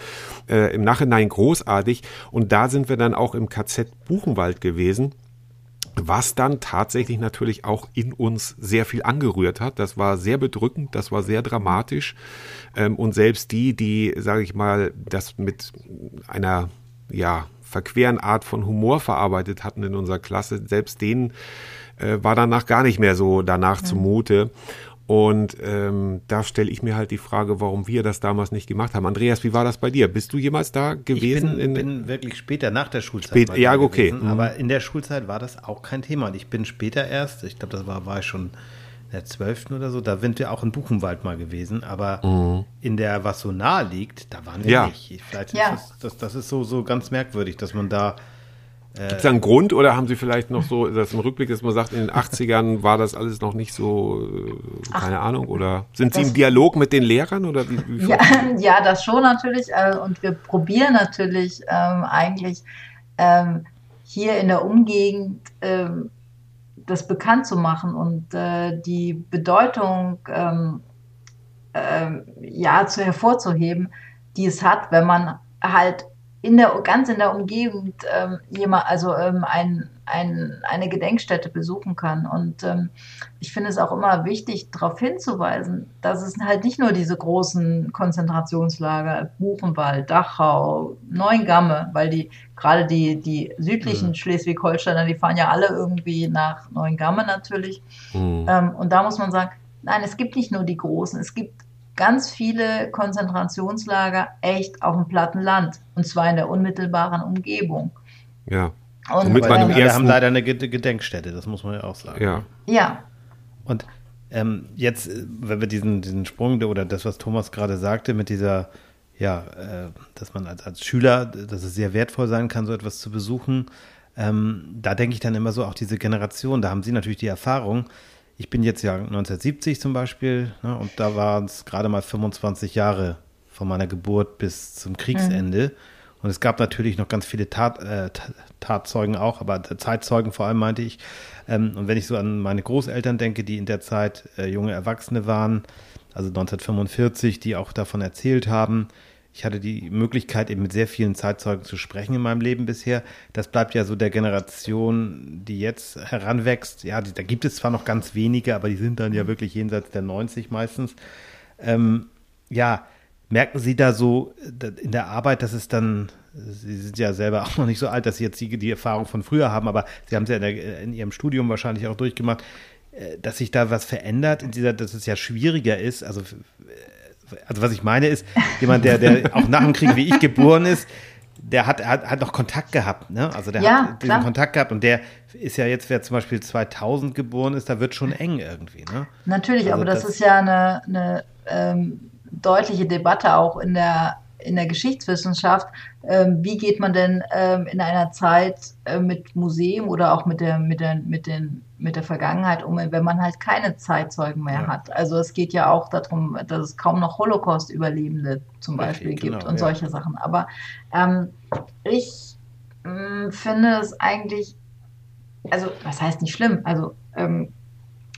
äh, im Nachhinein großartig. Und da sind wir dann auch im KZ Buchenwald gewesen was dann tatsächlich natürlich auch in uns sehr viel angerührt hat. Das war sehr bedrückend, das war sehr dramatisch. Ähm, und selbst die, die, sage ich mal, das mit einer ja, verqueren Art von Humor verarbeitet hatten in unserer Klasse, selbst denen äh, war danach gar nicht mehr so danach zumute. Und ähm, da stelle ich mir halt die Frage, warum wir das damals nicht gemacht haben. Andreas, wie war das bei dir? Bist du jemals da gewesen? Ich bin, bin wirklich später nach der Schulzeit. Spät, ja, okay. Gewesen, mhm. Aber in der Schulzeit war das auch kein Thema. Und ich bin später erst, ich glaube, das war, war ich schon in der 12. oder so, da sind wir auch in Buchenwald mal gewesen. Aber mhm. in der, was so nahe liegt, da waren wir ja. nicht. Vielleicht ja. ist das, das, das ist so, so ganz merkwürdig, dass man da Gibt es da einen Grund oder haben Sie vielleicht noch so, dass im Rückblick, dass man sagt, in den 80ern war das alles noch nicht so, äh, keine Ach, Ahnung, oder sind Sie im Dialog mit den Lehrern oder wie? wie ja, ja, das schon natürlich äh, und wir probieren natürlich ähm, eigentlich ähm, hier in der Umgegend ähm, das bekannt zu machen und äh, die Bedeutung ähm, äh, ja zu hervorzuheben, die es hat, wenn man halt in der, ganz in der Umgebung ähm, jemand, also ähm, ein, ein, eine Gedenkstätte besuchen kann. Und ähm, ich finde es auch immer wichtig, darauf hinzuweisen, dass es halt nicht nur diese großen Konzentrationslager, Buchenwald, Dachau, Neuengamme, weil die gerade die, die südlichen mhm. Schleswig-Holsteiner, die fahren ja alle irgendwie nach Neuengamme natürlich. Mhm. Ähm, und da muss man sagen, nein, es gibt nicht nur die großen, es gibt ganz viele Konzentrationslager echt auf dem platten Land und zwar in der unmittelbaren Umgebung. Ja. Und Womit man im wir haben leider eine Gedenkstätte, das muss man ja auch sagen. Ja. Ja. Und ähm, jetzt, äh, wenn wir diesen, diesen Sprung oder das, was Thomas gerade sagte, mit dieser, ja, äh, dass man als, als Schüler, dass es sehr wertvoll sein kann, so etwas zu besuchen, ähm, da denke ich dann immer so auch diese Generation, da haben Sie natürlich die Erfahrung, ich bin jetzt ja 1970 zum Beispiel ne, und da waren es gerade mal 25 Jahre von meiner Geburt bis zum Kriegsende. Mhm. Und es gab natürlich noch ganz viele Tat, äh, Tatzeugen auch, aber Zeitzeugen vor allem meinte ich. Ähm, und wenn ich so an meine Großeltern denke, die in der Zeit äh, junge Erwachsene waren, also 1945, die auch davon erzählt haben, ich hatte die Möglichkeit, eben mit sehr vielen Zeitzeugen zu sprechen in meinem Leben bisher. Das bleibt ja so der Generation, die jetzt heranwächst. Ja, die, da gibt es zwar noch ganz wenige, aber die sind dann ja wirklich jenseits der 90 meistens. Ähm, ja, merken Sie da so in der Arbeit, dass es dann, Sie sind ja selber auch noch nicht so alt, dass Sie jetzt die, die Erfahrung von früher haben, aber Sie haben es ja in, der, in Ihrem Studium wahrscheinlich auch durchgemacht, äh, dass sich da was verändert, in dieser, dass es ja schwieriger ist, also also was ich meine ist, jemand, der, der auch nach dem Krieg wie ich geboren ist, der hat, hat, hat noch Kontakt gehabt, ne? Also der ja, hat diesen klar. Kontakt gehabt und der ist ja jetzt, wer zum Beispiel 2000 geboren ist, da wird schon eng irgendwie, ne? Natürlich, also aber das, das, ist ja eine, eine ähm, deutliche Debatte auch in der in der Geschichtswissenschaft, wie geht man denn ähm, in einer Zeit äh, mit Museum oder auch mit der, mit, der, mit, den, mit der Vergangenheit um, wenn man halt keine Zeitzeugen mehr ja. hat. Also es geht ja auch darum, dass es kaum noch Holocaust-Überlebende zum Beispiel okay, gibt genau, und ja. solche Sachen. Aber ähm, ich mh, mm, finde es eigentlich, also was heißt nicht schlimm, also ähm,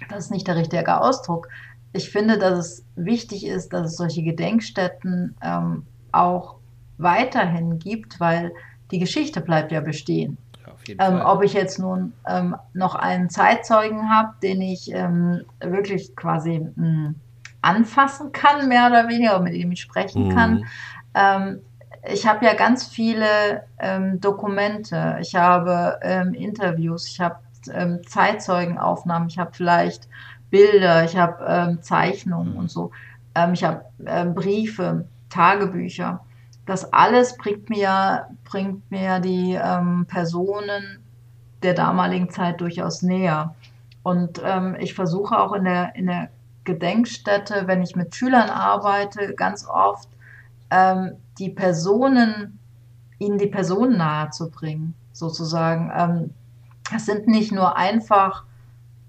das ist nicht der richtige Ausdruck. Ich finde, dass es wichtig ist, dass es solche Gedenkstätten ähm, auch weiterhin gibt, weil die Geschichte bleibt ja bestehen. Ähm, ob ich jetzt nun ähm, noch einen Zeitzeugen habe, den ich ähm, wirklich quasi mh, hm, anfassen kann, mehr oder weniger, mit dem ich sprechen mhm. kann. Ähm, ich habe ja ganz viele ähm, Dokumente, ich habe ähm, Interviews, ich habe Zeitzeugenaufnahmen, ich habe vielleicht Bilder, ich habe Zeichnungen mhm. und so. ich habe Briefe. Tagebücher. Das alles bringt mir, bringt mir die ähm, Personen der damaligen Zeit durchaus näher. Und ähm, ich versuche auch in der, in der Gedenkstätte, wenn ich mit Schülern arbeite, ganz oft ähm, die Personen, ihnen die Personen nahe zu bringen, sozusagen. Ähm, es sind nicht nur einfach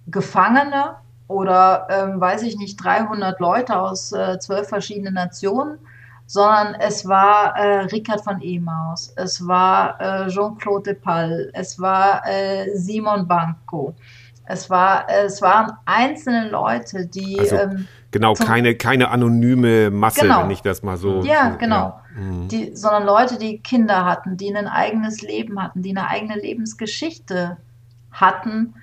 Gefangene, oder, ähm, weiß ich nicht, 300 Leute aus äh, zwölf verschiedenen Nationen, sondern es war äh, Richard von Emaus, es war äh, Jean-Claude Pall, es war äh, Simon Banco, es, war, es waren einzelne Leute, die. Also, ähm, genau, keine, keine anonyme Masse, genau. wenn ich das mal so. Ja, genau. Ja. Mhm. Die, sondern Leute, die Kinder hatten, die ein eigenes Leben hatten, die eine eigene Lebensgeschichte hatten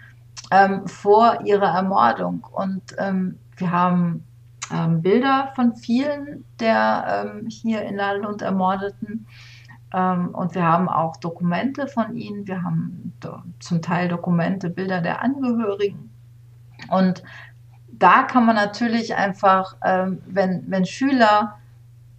ähm, vor ihrer Ermordung. Und ähm, wir haben ähm, Bilder von vielen der ähm, hier in Lalund Ermordeten. Ähm, und wir haben auch Dokumente von ihnen. Wir haben zum Teil Dokumente, Bilder der Angehörigen. Und da kann man natürlich einfach, ähm, wenn, wenn Schüler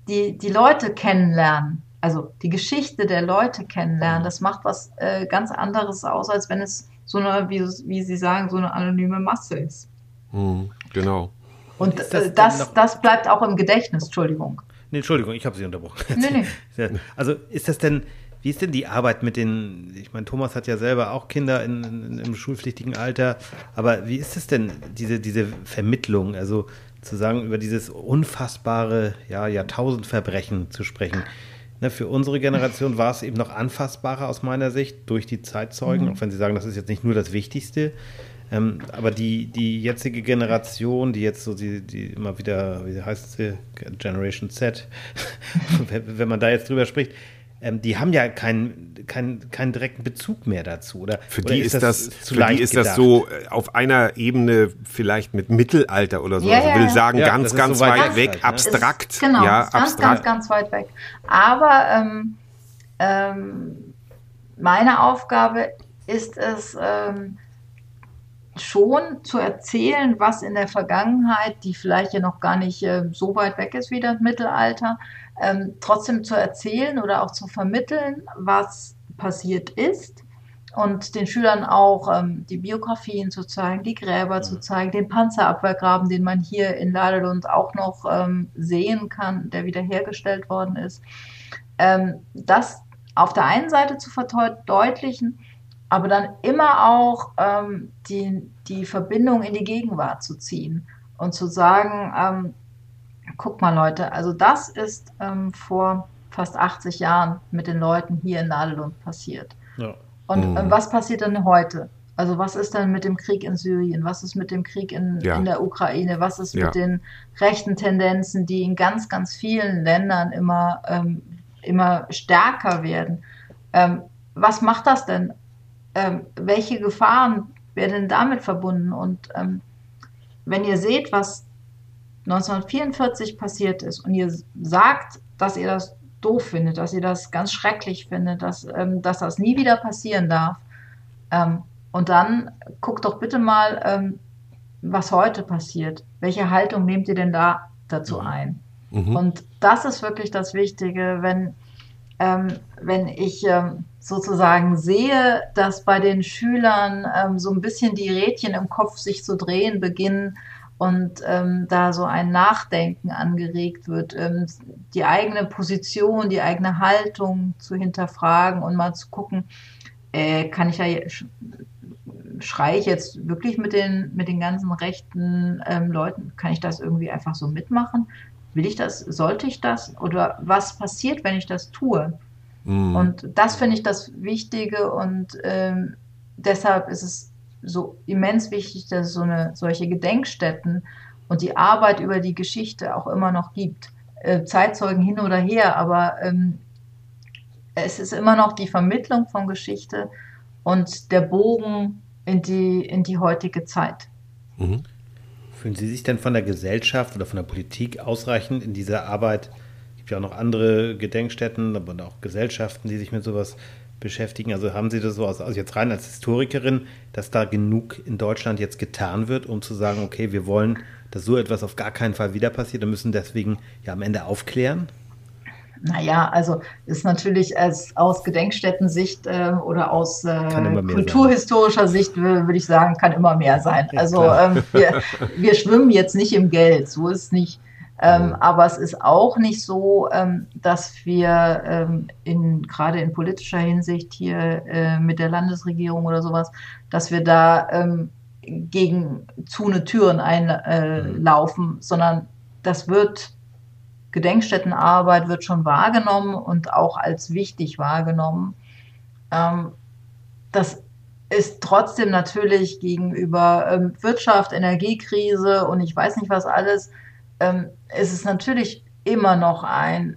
die, die Leute kennenlernen, also die Geschichte der Leute kennenlernen, das macht was äh, ganz anderes aus, als wenn es so eine, wie, wie Sie sagen, so eine anonyme Masse ist. Mhm, genau. Und das, äh, das, das, bleibt auch im Gedächtnis, Entschuldigung. Nee, Entschuldigung, ich habe Sie unterbrochen. Nee, nee. Also ist das denn, wie ist denn die Arbeit mit den, ich meine, Thomas hat ja selber auch Kinder in, in, im schulpflichtigen Alter, aber wie ist es denn, diese, diese Vermittlung, also zu sagen, über dieses unfassbare ja, Jahrtausendverbrechen zu sprechen? Ne, für unsere Generation war es eben noch anfassbarer aus meiner Sicht durch die Zeitzeugen, mhm. auch wenn Sie sagen, das ist jetzt nicht nur das Wichtigste. Ähm, aber die, die jetzige Generation, die jetzt so die, die immer wieder, wie heißt sie, Generation Z, wenn man da jetzt drüber spricht, ähm, die haben ja keinen, keinen, keinen direkten Bezug mehr dazu. Oder, für die ist, ist das, das für die ist gedacht? das so äh, auf einer Ebene vielleicht mit Mittelalter oder so. Ja, also will sagen, ja, ganz, ganz so weit, weit, weg, halt, ne? abstrakt. Ist, genau, ja, ganz, abstrakt. ganz, ganz weit weg. Aber ähm, ähm, meine Aufgabe ist es, ähm, schon zu erzählen, was in der Vergangenheit, die vielleicht ja noch gar nicht äh, so weit weg ist wie das Mittelalter, ähm, trotzdem zu erzählen oder auch zu vermitteln, was passiert ist und den Schülern auch ähm, die Biografien zu zeigen, die Gräber zu zeigen, den Panzerabwehrgraben, den man hier in Ladelund auch noch ähm, sehen kann, der wiederhergestellt worden ist. Ähm, das auf der einen Seite zu verdeutlichen, aber dann immer auch ähm, die, die Verbindung in die Gegenwart zu ziehen und zu sagen, ähm, guck mal Leute, also das ist ähm, vor fast 80 Jahren mit den Leuten hier in Nadelund passiert. Ja. Und mhm. was passiert denn heute? Also was ist denn mit dem Krieg in Syrien? Was ist mit dem Krieg in, ja. in der Ukraine? Was ist ja. mit den rechten Tendenzen, die in ganz, ganz vielen Ländern immer, ähm, immer stärker werden? Ähm, was macht das denn? Ähm, welche Gefahren werden damit verbunden? Und ähm, wenn ihr seht, was 1944 passiert ist und ihr sagt, dass ihr das doof findet, dass ihr das ganz schrecklich findet, dass, ähm, dass das nie wieder passieren darf. Ähm, und dann guckt doch bitte mal, ähm, was heute passiert. Welche Haltung nehmt ihr denn da dazu ein? Mhm. Und das ist wirklich das Wichtige, wenn, ähm, wenn ich sozusagen sehe, dass bei den Schülern ähm, so ein bisschen die Rädchen im Kopf sich zu drehen beginnen, und ähm, da so ein Nachdenken angeregt wird, ähm, die eigene Position, die eigene Haltung zu hinterfragen und mal zu gucken, äh, kann ich ja schreie ich jetzt wirklich mit den mit den ganzen rechten ähm, Leuten, kann ich das irgendwie einfach so mitmachen? Will ich das? Sollte ich das? Oder was passiert, wenn ich das tue? Mhm. Und das finde ich das Wichtige und ähm, deshalb ist es so immens wichtig, dass es so eine, solche Gedenkstätten und die Arbeit über die Geschichte auch immer noch gibt. Äh, Zeitzeugen hin oder her, aber ähm, es ist immer noch die Vermittlung von Geschichte und der Bogen in die, in die heutige Zeit. Mhm. Fühlen Sie sich denn von der Gesellschaft oder von der Politik ausreichend in dieser Arbeit? Es gibt ja auch noch andere Gedenkstätten, aber auch Gesellschaften, die sich mit sowas beschäftigen? Also haben Sie das so aus, also jetzt rein als Historikerin, dass da genug in Deutschland jetzt getan wird, um zu sagen, okay, wir wollen, dass so etwas auf gar keinen Fall wieder passiert und müssen deswegen ja am Ende aufklären? Naja, also ist natürlich als, aus Gedenkstätten-Sicht äh, oder aus äh, kulturhistorischer sein. Sicht würde ich sagen, kann immer mehr sein. Also ähm, wir, wir schwimmen jetzt nicht im Geld, so ist es nicht. Ähm, aber es ist auch nicht so, ähm, dass wir ähm, in, gerade in politischer Hinsicht hier äh, mit der Landesregierung oder sowas, dass wir da ähm, gegen zu eine Türen einlaufen, äh, sondern das wird Gedenkstättenarbeit wird schon wahrgenommen und auch als wichtig wahrgenommen. Ähm, das ist trotzdem natürlich gegenüber ähm, Wirtschaft, Energiekrise und ich weiß nicht was alles, ähm, ist es natürlich immer noch ein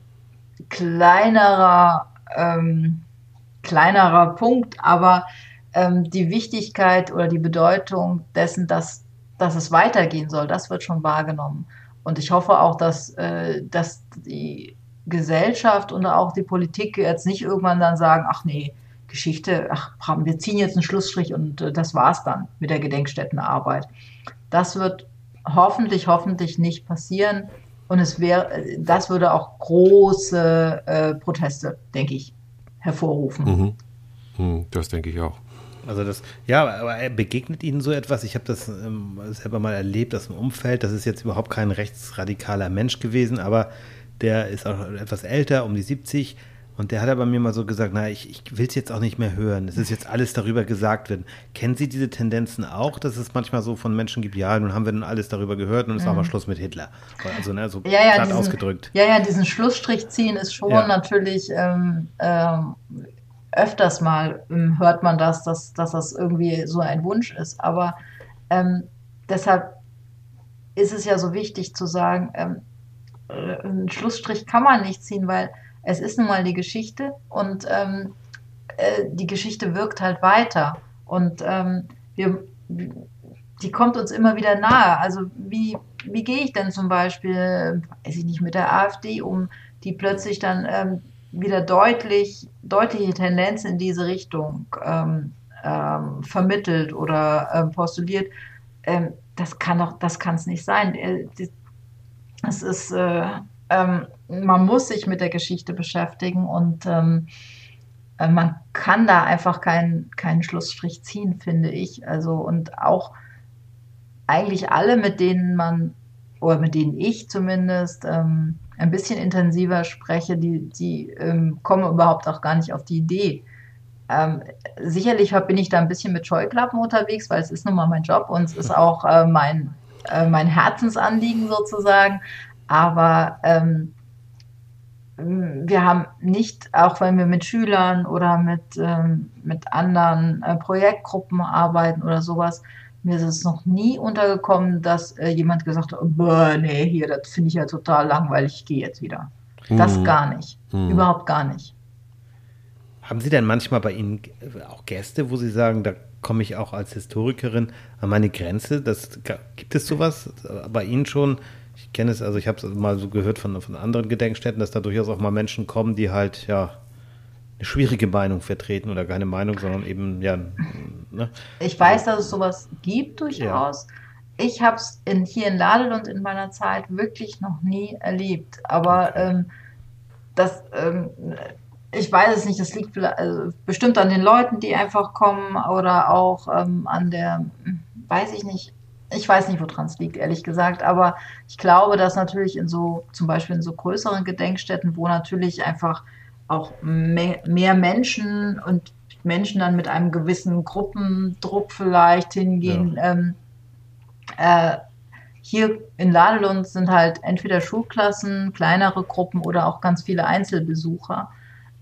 kleinerer, ähm, kleinerer Punkt, aber ähm, die Wichtigkeit oder die Bedeutung dessen, dass, dass es weitergehen soll, das wird schon wahrgenommen. Und ich hoffe auch, dass, äh, dass die Gesellschaft und auch die Politik jetzt nicht irgendwann dann sagen, ach nee, Geschichte, ach, wir ziehen jetzt einen Schlussstrich und äh, das war's dann mit der Gedenkstättenarbeit. Das wird hoffentlich, hoffentlich nicht passieren. Und es wäre, das würde auch große äh, Proteste, denke ich, hervorrufen. Mhm. Mhm, das denke ich auch. Also das, ja, aber begegnet Ihnen so etwas? Ich habe das ähm, selber mal erlebt aus dem Umfeld. Das ist jetzt überhaupt kein rechtsradikaler Mensch gewesen, aber der ist auch etwas älter, um die 70 und der hat aber mir mal so gesagt, na, ich, ich will es jetzt auch nicht mehr hören. Es ist jetzt alles darüber gesagt werden. Kennen Sie diese Tendenzen auch, dass es manchmal so von Menschen gibt, ja, nun haben wir dann alles darüber gehört und es mhm. war mal Schluss mit Hitler. Also, ne, so ja, ja, diesen, ausgedrückt. Ja, ja, diesen Schlussstrich ziehen ist schon ja. natürlich ähm, ähm, öfters mal ähm, hört man das, dass, dass das irgendwie so ein Wunsch ist. Aber ähm, deshalb ist es ja so wichtig zu sagen, ähm, äh, einen Schlussstrich kann man nicht ziehen, weil es ist nun mal die Geschichte und ähm, äh, die Geschichte wirkt halt weiter. Und ähm, wir, die kommt uns immer wieder nahe. Also wie, wie gehe ich denn zum Beispiel, weiß ich nicht, mit der AfD um, die plötzlich dann ähm, wieder deutlich, deutliche Tendenzen in diese Richtung ähm, ähm, vermittelt oder ähm, postuliert. Ähm, das kann doch, das kann es nicht sein. Äh, es ist äh, ähm, man muss sich mit der Geschichte beschäftigen und ähm, äh, man kann da einfach keinen keinen Schlussstrich ziehen, finde ich. Also und auch eigentlich alle, mit denen man oder mit denen ich zumindest ähm, ein bisschen intensiver spreche, die, die ähm, kommen überhaupt auch gar nicht auf die Idee. Ähm, sicherlich bin ich da ein bisschen mit Scheuklappen unterwegs, weil es ist nun mal mein Job und es ist auch äh, mein, äh, mein Herzensanliegen sozusagen. Aber ähm, wir haben nicht, auch wenn wir mit Schülern oder mit, ähm, mit anderen äh, Projektgruppen arbeiten oder sowas, mir ist es noch nie untergekommen, dass äh, jemand gesagt hat, nee, hier, das finde ich ja total langweilig, ich gehe jetzt wieder. Das hm. gar nicht. Hm. Überhaupt gar nicht. Haben Sie denn manchmal bei Ihnen auch Gäste, wo Sie sagen, da komme ich auch als Historikerin an meine Grenze? Das, gibt es sowas bei Ihnen schon, ich kenne es, also ich habe es mal so gehört von, von anderen Gedenkstätten, dass da durchaus auch mal Menschen kommen, die halt, ja, eine schwierige Meinung vertreten oder keine Meinung, sondern eben, ja. Ne? Ich weiß, dass es sowas gibt durchaus. Ja. Ich habe es in, hier in Ladelund in meiner Zeit wirklich noch nie erlebt. Aber okay. ähm, das, ähm, ich weiß es nicht, das liegt also bestimmt an den Leuten, die einfach kommen oder auch ähm, an der, weiß ich nicht, ich weiß nicht, woran es liegt, ehrlich gesagt, aber ich glaube, dass natürlich in so, zum Beispiel in so größeren Gedenkstätten, wo natürlich einfach auch mehr, mehr Menschen und Menschen dann mit einem gewissen Gruppendruck vielleicht hingehen. Ja. Ähm, äh, hier in Ladelund sind halt entweder Schulklassen, kleinere Gruppen oder auch ganz viele Einzelbesucher.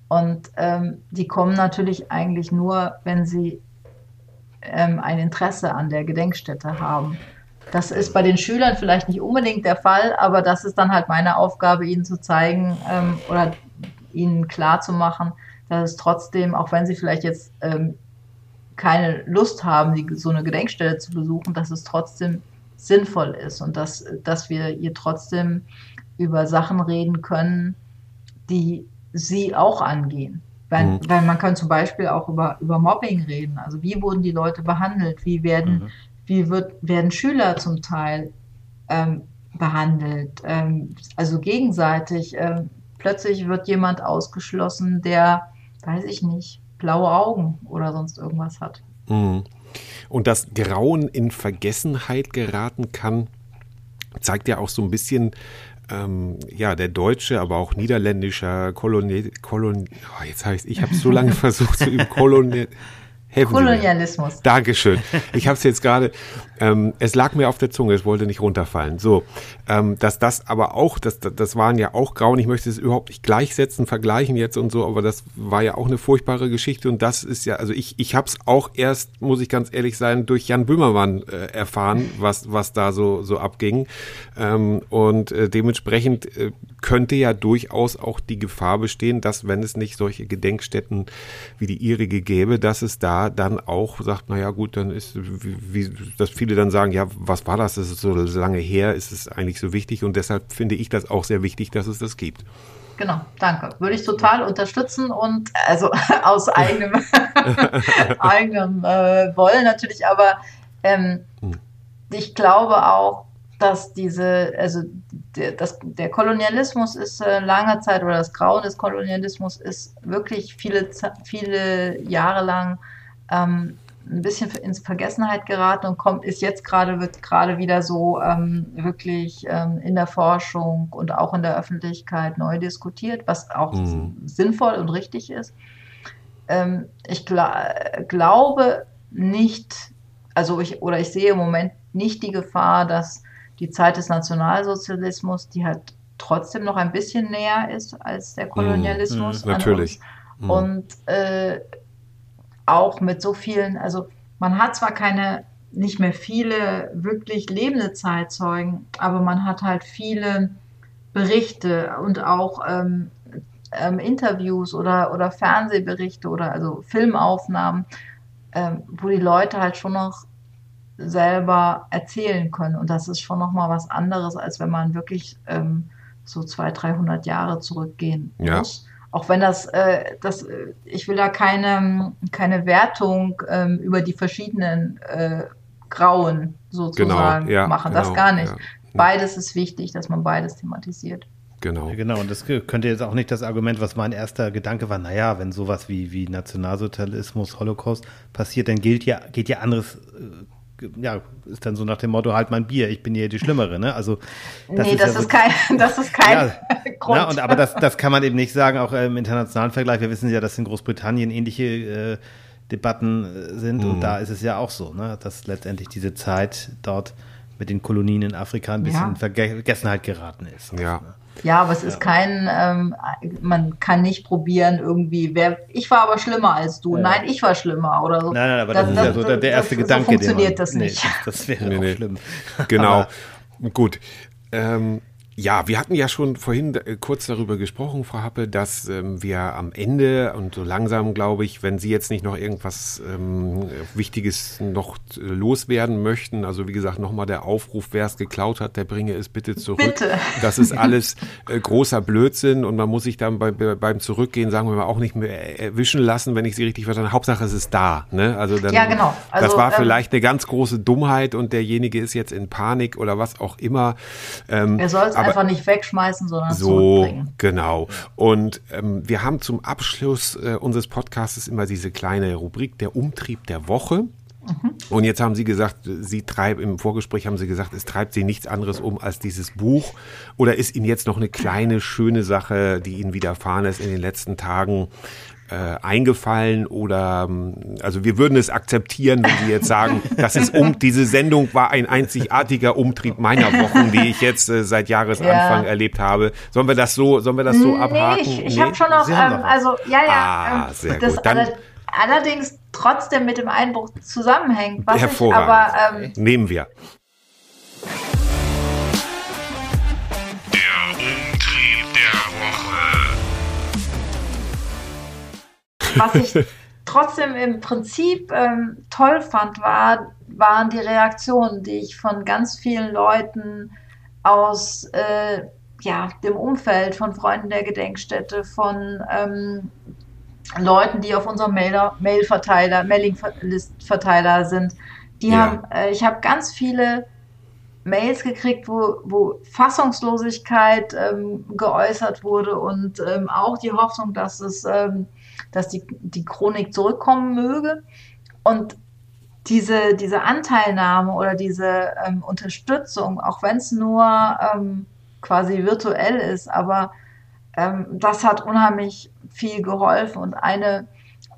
Und ähm, die kommen natürlich eigentlich nur, wenn sie ähm, ein Interesse an der Gedenkstätte haben. Das ist bei den Schülern vielleicht nicht unbedingt der Fall, aber das ist dann halt meine Aufgabe, ihnen zu zeigen ähm, oder ihnen klar zu machen, dass es trotzdem, auch wenn sie vielleicht jetzt ähm, keine Lust haben, die, so eine Gedenkstelle zu besuchen, dass es trotzdem sinnvoll ist und dass, dass wir hier trotzdem über Sachen reden können, die sie auch angehen. Weil, mhm. weil man kann zum Beispiel auch über, über Mobbing reden. Also wie wurden die Leute behandelt? Wie werden, mhm. wie wird, werden Schüler zum Teil ähm, behandelt? Ähm, also gegenseitig. Ähm, plötzlich wird jemand ausgeschlossen, der, weiß ich nicht, blaue Augen oder sonst irgendwas hat. Mhm. Und dass Grauen in Vergessenheit geraten kann, zeigt ja auch so ein bisschen, ähm, ja, der deutsche, aber auch niederländischer Kolonial, Kolon, oh, jetzt heißt ich habe so lange versucht zu üben, Helfen Kolonialismus. Dankeschön. Ich habe es jetzt gerade, ähm, es lag mir auf der Zunge, es wollte nicht runterfallen. So, ähm, dass das aber auch, das, das waren ja auch Grauen, ich möchte es überhaupt nicht gleichsetzen, vergleichen jetzt und so, aber das war ja auch eine furchtbare Geschichte und das ist ja, also ich, ich habe es auch erst, muss ich ganz ehrlich sein, durch Jan Böhmermann äh, erfahren, was, was da so, so abging. Ähm, und äh, dementsprechend äh, könnte ja durchaus auch die Gefahr bestehen, dass wenn es nicht solche Gedenkstätten wie die ihrige gäbe, dass es da dann auch sagt, naja gut, dann ist, wie, wie, dass viele dann sagen, ja, was war das, das ist so lange her, ist es eigentlich so wichtig und deshalb finde ich das auch sehr wichtig, dass es das gibt. Genau, danke. Würde ich total unterstützen und also aus eigenem, eigenem äh, Wollen natürlich, aber ähm, hm. ich glaube auch, dass diese, also der, das, der Kolonialismus ist äh, lange Zeit oder das Grauen des Kolonialismus ist wirklich viele, viele Jahre lang ähm, ein bisschen ins Vergessenheit geraten und kommt, ist jetzt gerade, wird gerade wieder so ähm, wirklich ähm, in der Forschung und auch in der Öffentlichkeit neu diskutiert, was auch mhm. sinnvoll und richtig ist. Ähm, ich gla glaube nicht, also ich, oder ich sehe im Moment nicht die Gefahr, dass die Zeit des Nationalsozialismus, die halt trotzdem noch ein bisschen näher ist als der mhm. Kolonialismus. Mhm, natürlich. Mhm. Und äh, auch mit so vielen, also man hat zwar keine, nicht mehr viele wirklich lebende Zeitzeugen, aber man hat halt viele Berichte und auch ähm, ähm, Interviews oder, oder Fernsehberichte oder also Filmaufnahmen, ähm, wo die Leute halt schon noch selber erzählen können. Und das ist schon nochmal was anderes, als wenn man wirklich ähm, so 200, 300 Jahre zurückgehen ja. muss auch wenn das, äh, das ich will da keine, keine Wertung ähm, über die verschiedenen äh, Grauen sozusagen genau, ja, machen. Genau, das gar nicht. Ja. Beides ist wichtig, dass man beides thematisiert. Genau. Ja, genau, und das könnte jetzt auch nicht das Argument, was mein erster Gedanke war, naja, wenn sowas wie, wie Nationalsozialismus, Holocaust passiert, dann gilt ja, geht ja anderes äh, ja, ist dann so nach dem Motto, halt mein Bier, ich bin hier die Schlimmere, ne? Also, das nee, ist das, ja ist so, kein, das ist kein ja, Grund. Na, und, aber das, das kann man eben nicht sagen, auch im internationalen Vergleich. Wir wissen ja, dass in Großbritannien ähnliche äh, Debatten äh, sind mhm. und da ist es ja auch so, ne? dass letztendlich diese Zeit dort mit den Kolonien in Afrika ein bisschen ja. in Vergessenheit geraten ist. Ja. Ne? Ja, aber es ist kein, ähm, man kann nicht probieren irgendwie, wer, ich war aber schlimmer als du. Ja. Nein, ich war schlimmer oder so. Nein, nein, aber das, das ist ja so der, der erste das, Gedanke. So funktioniert man, das nicht. Nee, das, das wäre nee, nee. schlimm. Genau. Gut. Ähm, ja, wir hatten ja schon vorhin äh, kurz darüber gesprochen, Frau Happe, dass ähm, wir am Ende und so langsam, glaube ich, wenn Sie jetzt nicht noch irgendwas ähm, Wichtiges noch äh, loswerden möchten, also wie gesagt, nochmal der Aufruf, wer es geklaut hat, der bringe es bitte zurück. Bitte. Das ist alles äh, großer Blödsinn und man muss sich dann bei, beim Zurückgehen, sagen wir mal, auch nicht mehr erwischen lassen, wenn ich Sie richtig verstanden habe. Hauptsache es ist da. Ne? Also dann, ja, genau. Also, das war ähm, vielleicht eine ganz große Dummheit und derjenige ist jetzt in Panik oder was auch immer. Ähm, er soll es einfach nicht wegschmeißen, sondern so, zurückbringen. Genau. Und ähm, wir haben zum Abschluss äh, unseres Podcasts immer diese kleine Rubrik, der Umtrieb der Woche. Mhm. Und jetzt haben Sie gesagt, Sie treibt im Vorgespräch haben Sie gesagt, es treibt Sie nichts anderes um als dieses Buch. Oder ist Ihnen jetzt noch eine kleine schöne Sache, die Ihnen widerfahren ist in den letzten Tagen, äh, eingefallen oder ähm, also wir würden es akzeptieren, wenn Sie jetzt sagen, das ist um diese Sendung war ein einzigartiger Umtrieb meiner Wochen, die ich jetzt äh, seit Jahresanfang ja. erlebt habe. Sollen wir das so, sollen wir das so nee, abhaken? Ich, ich nee? habe schon noch, ähm, also ja, ja, ah, ähm, sehr das gut. Dann, alle, allerdings trotzdem mit dem Einbruch zusammenhängt. Was hervorragend. Ich aber, ähm, Nehmen wir. Was ich trotzdem im Prinzip ähm, toll fand, war, waren die Reaktionen, die ich von ganz vielen Leuten aus äh, ja, dem Umfeld, von Freunden der Gedenkstätte, von ähm, Leuten, die auf unserem Mail-Verteiler, Mailing-Verteiler sind. Die ja. haben, äh, ich habe ganz viele Mails gekriegt, wo, wo Fassungslosigkeit ähm, geäußert wurde und ähm, auch die Hoffnung, dass es ähm, dass die, die Chronik zurückkommen möge. Und diese, diese Anteilnahme oder diese ähm, Unterstützung, auch wenn es nur ähm, quasi virtuell ist, aber ähm, das hat unheimlich viel geholfen. Und eine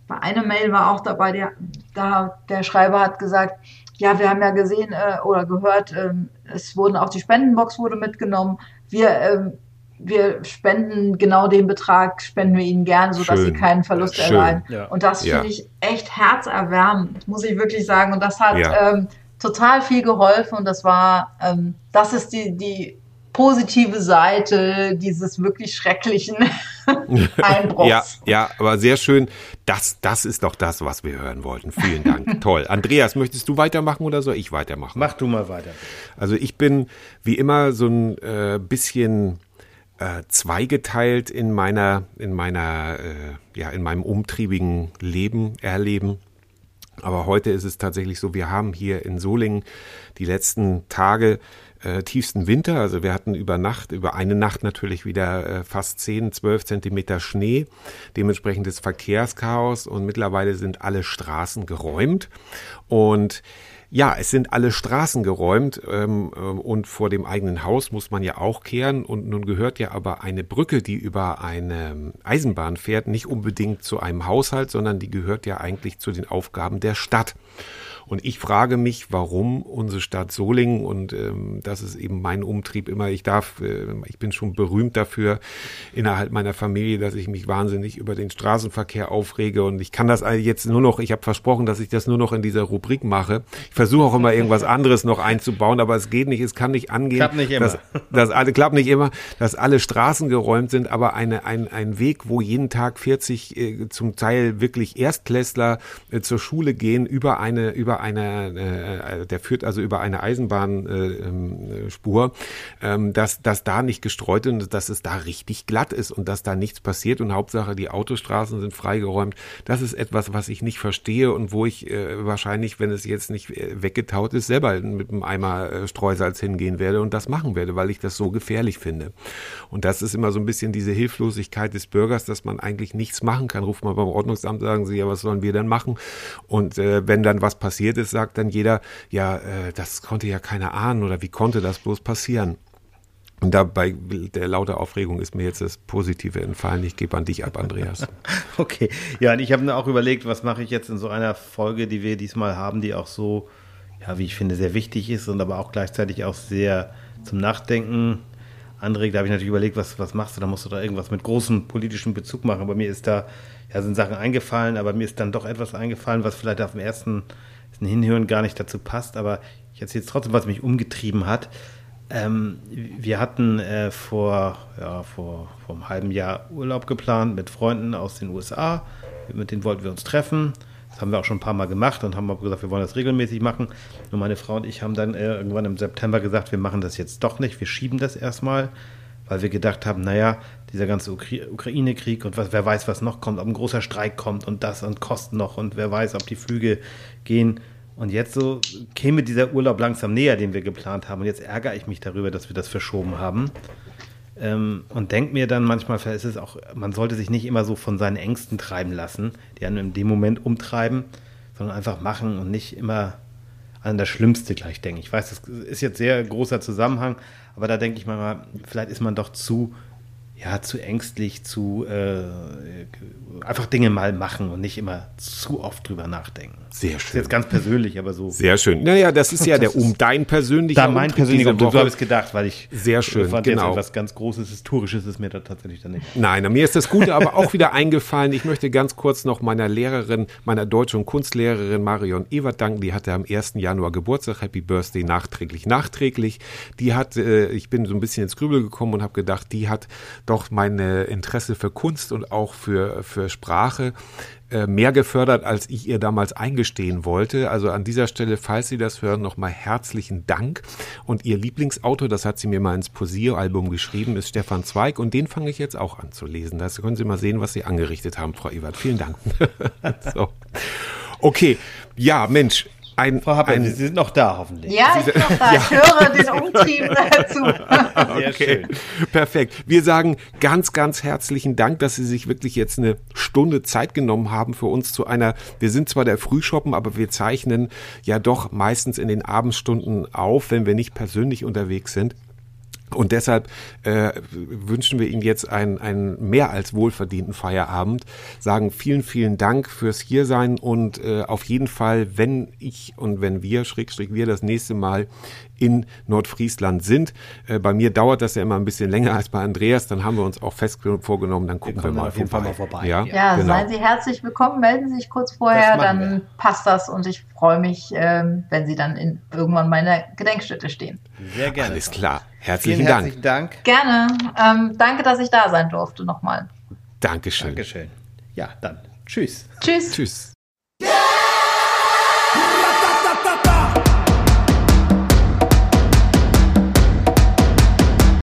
bei einer Mail war auch dabei, der, da der Schreiber hat gesagt, ja, wir haben ja gesehen äh, oder gehört, ähm, es wurden auch die Spendenbox wurde mitgenommen. Wir ähm, wir spenden genau den Betrag, spenden wir ihnen gern, sodass Schön. sie keinen Verlust Schön. erleiden. Ja. Und das finde ja. ich echt herzerwärmend, muss ich wirklich sagen. Und das hat ja. ähm, total viel geholfen und das war, ähm, das ist die, die positive Seite dieses wirklich schrecklichen Einbruchs. Ja, ja, aber sehr schön. Das, das ist doch das, was wir hören wollten. Vielen Dank. Toll. Andreas, möchtest du weitermachen oder soll ich weitermachen? Mach du mal weiter. Also ich bin wie immer so ein äh, bisschen äh, zweigeteilt in meiner, in meiner, äh, ja, in meinem umtriebigen Leben, Erleben. Aber heute ist es tatsächlich so, wir haben hier in Solingen die letzten Tage äh, tiefsten Winter. Also wir hatten über Nacht, über eine Nacht natürlich wieder äh, fast 10, 12 Zentimeter Schnee, dementsprechendes Verkehrschaos und mittlerweile sind alle Straßen geräumt. Und ja, es sind alle Straßen geräumt ähm, ähm, und vor dem eigenen Haus muss man ja auch kehren. Und nun gehört ja aber eine Brücke, die über eine Eisenbahn fährt, nicht unbedingt zu einem Haushalt, sondern die gehört ja eigentlich zu den Aufgaben der Stadt. Und ich frage mich, warum unsere Stadt Solingen, und ähm, das ist eben mein Umtrieb immer, ich darf, äh, ich bin schon berühmt dafür innerhalb meiner Familie, dass ich mich wahnsinnig über den Straßenverkehr aufrege. Und ich kann das jetzt nur noch, ich habe versprochen, dass ich das nur noch in dieser Rubrik mache. Ich versuche auch immer irgendwas anderes noch einzubauen, aber es geht nicht, es kann nicht angehen. Klappt nicht immer. Dass, dass alle, klappt nicht immer, dass alle Straßen geräumt sind, aber eine, ein, ein Weg, wo jeden Tag 40 äh, zum Teil wirklich Erstklässler äh, zur Schule gehen, über eine, über eine, äh, der führt also über eine Eisenbahnspur, äh, ähm, dass, dass da nicht gestreut und dass es da richtig glatt ist und dass da nichts passiert und Hauptsache die Autostraßen sind freigeräumt. Das ist etwas, was ich nicht verstehe und wo ich äh, wahrscheinlich, wenn es jetzt nicht äh, weggetaut ist, selber mit einem Eimer äh, Streusalz hingehen werde und das machen werde, weil ich das so gefährlich finde. Und das ist immer so ein bisschen diese Hilflosigkeit des Bürgers, dass man eigentlich nichts machen kann. Ruft man beim Ordnungsamt, sagen sie, ja, was sollen wir denn machen? Und äh, wenn dann was passiert, passiert ist, sagt dann jeder, ja, äh, das konnte ja keiner ahnen oder wie konnte das bloß passieren? Und dabei der laute Aufregung ist mir jetzt das Positive entfallen. Ich gebe an dich ab, Andreas. okay. Ja, und ich habe mir auch überlegt, was mache ich jetzt in so einer Folge, die wir diesmal haben, die auch so, ja, wie ich finde, sehr wichtig ist und aber auch gleichzeitig auch sehr zum Nachdenken anregt. Da habe ich natürlich überlegt, was, was machst du? Da musst du da irgendwas mit großem politischen Bezug machen. Bei mir ist da, ja, sind Sachen eingefallen, aber mir ist dann doch etwas eingefallen, was vielleicht auf dem ersten ein Hinhören gar nicht dazu passt, aber ich erzähle jetzt trotzdem, was mich umgetrieben hat. Ähm, wir hatten äh, vor, ja, vor, vor einem halben Jahr Urlaub geplant mit Freunden aus den USA. Mit denen wollten wir uns treffen. Das haben wir auch schon ein paar Mal gemacht und haben auch gesagt, wir wollen das regelmäßig machen. Und meine Frau und ich haben dann äh, irgendwann im September gesagt, wir machen das jetzt doch nicht, wir schieben das erstmal, weil wir gedacht haben, naja, dieser ganze Ukra Ukraine-Krieg und was, wer weiß, was noch kommt, ob ein großer Streik kommt und das und Kosten noch und wer weiß, ob die Flüge gehen. Und jetzt so käme dieser Urlaub langsam näher, den wir geplant haben. Und jetzt ärgere ich mich darüber, dass wir das verschoben haben. Ähm, und denke mir dann manchmal, ist es auch, man sollte sich nicht immer so von seinen Ängsten treiben lassen, die einen in dem Moment umtreiben, sondern einfach machen und nicht immer an das Schlimmste gleich denken. Ich weiß, das ist jetzt sehr großer Zusammenhang, aber da denke ich mal, vielleicht ist man doch zu ja, zu ängstlich, zu äh, einfach Dinge mal machen und nicht immer zu oft drüber nachdenken. Sehr schön. Das ist jetzt ganz persönlich, aber so. Sehr schön. Naja, das ist ja das der um dein persönlicher. Da mein persönlicher Umtrieb, so habe ich es gedacht, weil ich sehr schön, fand genau. jetzt etwas ganz Großes, Historisches ist mir da tatsächlich dann nicht. Nein, mir ist das Gute aber auch wieder eingefallen. Ich möchte ganz kurz noch meiner Lehrerin, meiner Deutsch- und Kunstlehrerin Marion Ewert danken. Die hatte am 1. Januar Geburtstag. Happy Birthday nachträglich, nachträglich. Die hat, äh, ich bin so ein bisschen ins Grübel gekommen und habe gedacht, die hat doch mein Interesse für Kunst und auch für, für Sprache äh, mehr gefördert, als ich ihr damals eingestehen wollte. Also an dieser Stelle, falls Sie das hören, nochmal herzlichen Dank. Und Ihr Lieblingsautor, das hat sie mir mal ins Posieralbum geschrieben, ist Stefan Zweig und den fange ich jetzt auch an zu lesen. Da können Sie mal sehen, was Sie angerichtet haben, Frau Ewert. Vielen Dank. so. Okay, ja, Mensch, ein, Frau Happel, ein, Sie sind noch da, hoffentlich. Ja, ich bin noch da. Ich höre den Umtrieb dazu. Sehr okay. schön. Perfekt. Wir sagen ganz, ganz herzlichen Dank, dass Sie sich wirklich jetzt eine Stunde Zeit genommen haben für uns zu einer, wir sind zwar der Frühschoppen, aber wir zeichnen ja doch meistens in den Abendstunden auf, wenn wir nicht persönlich unterwegs sind Und deshalb äh, wünschen wir Ihnen jetzt einen, einen mehr als wohlverdienten Feierabend, sagen vielen, vielen Dank fürs Hiersein und äh, auf jeden Fall, wenn ich und wenn wir, Schrägstrich wir, das nächste Mal in Nordfriesland sind. Äh, bei mir dauert das ja immer ein bisschen länger als bei Andreas, dann haben wir uns auch fest vorgenommen, dann gucken wir, wir mal, auf jeden Fall mal vorbei. Ja, ja genau. seien Sie herzlich willkommen, melden Sie sich kurz vorher, dann wir. passt das und ich freue mich, ähm, wenn Sie dann in, irgendwann meiner Gedenkstätte stehen. Sehr gerne. Alles klar. Herzlichen Vielen Dank. Herzlichen Dank. Gerne. Ähm, danke, dass ich da sein durfte nochmal. Dankeschön. Dankeschön. Ja, dann tschüss. Tschüss. Tschüss.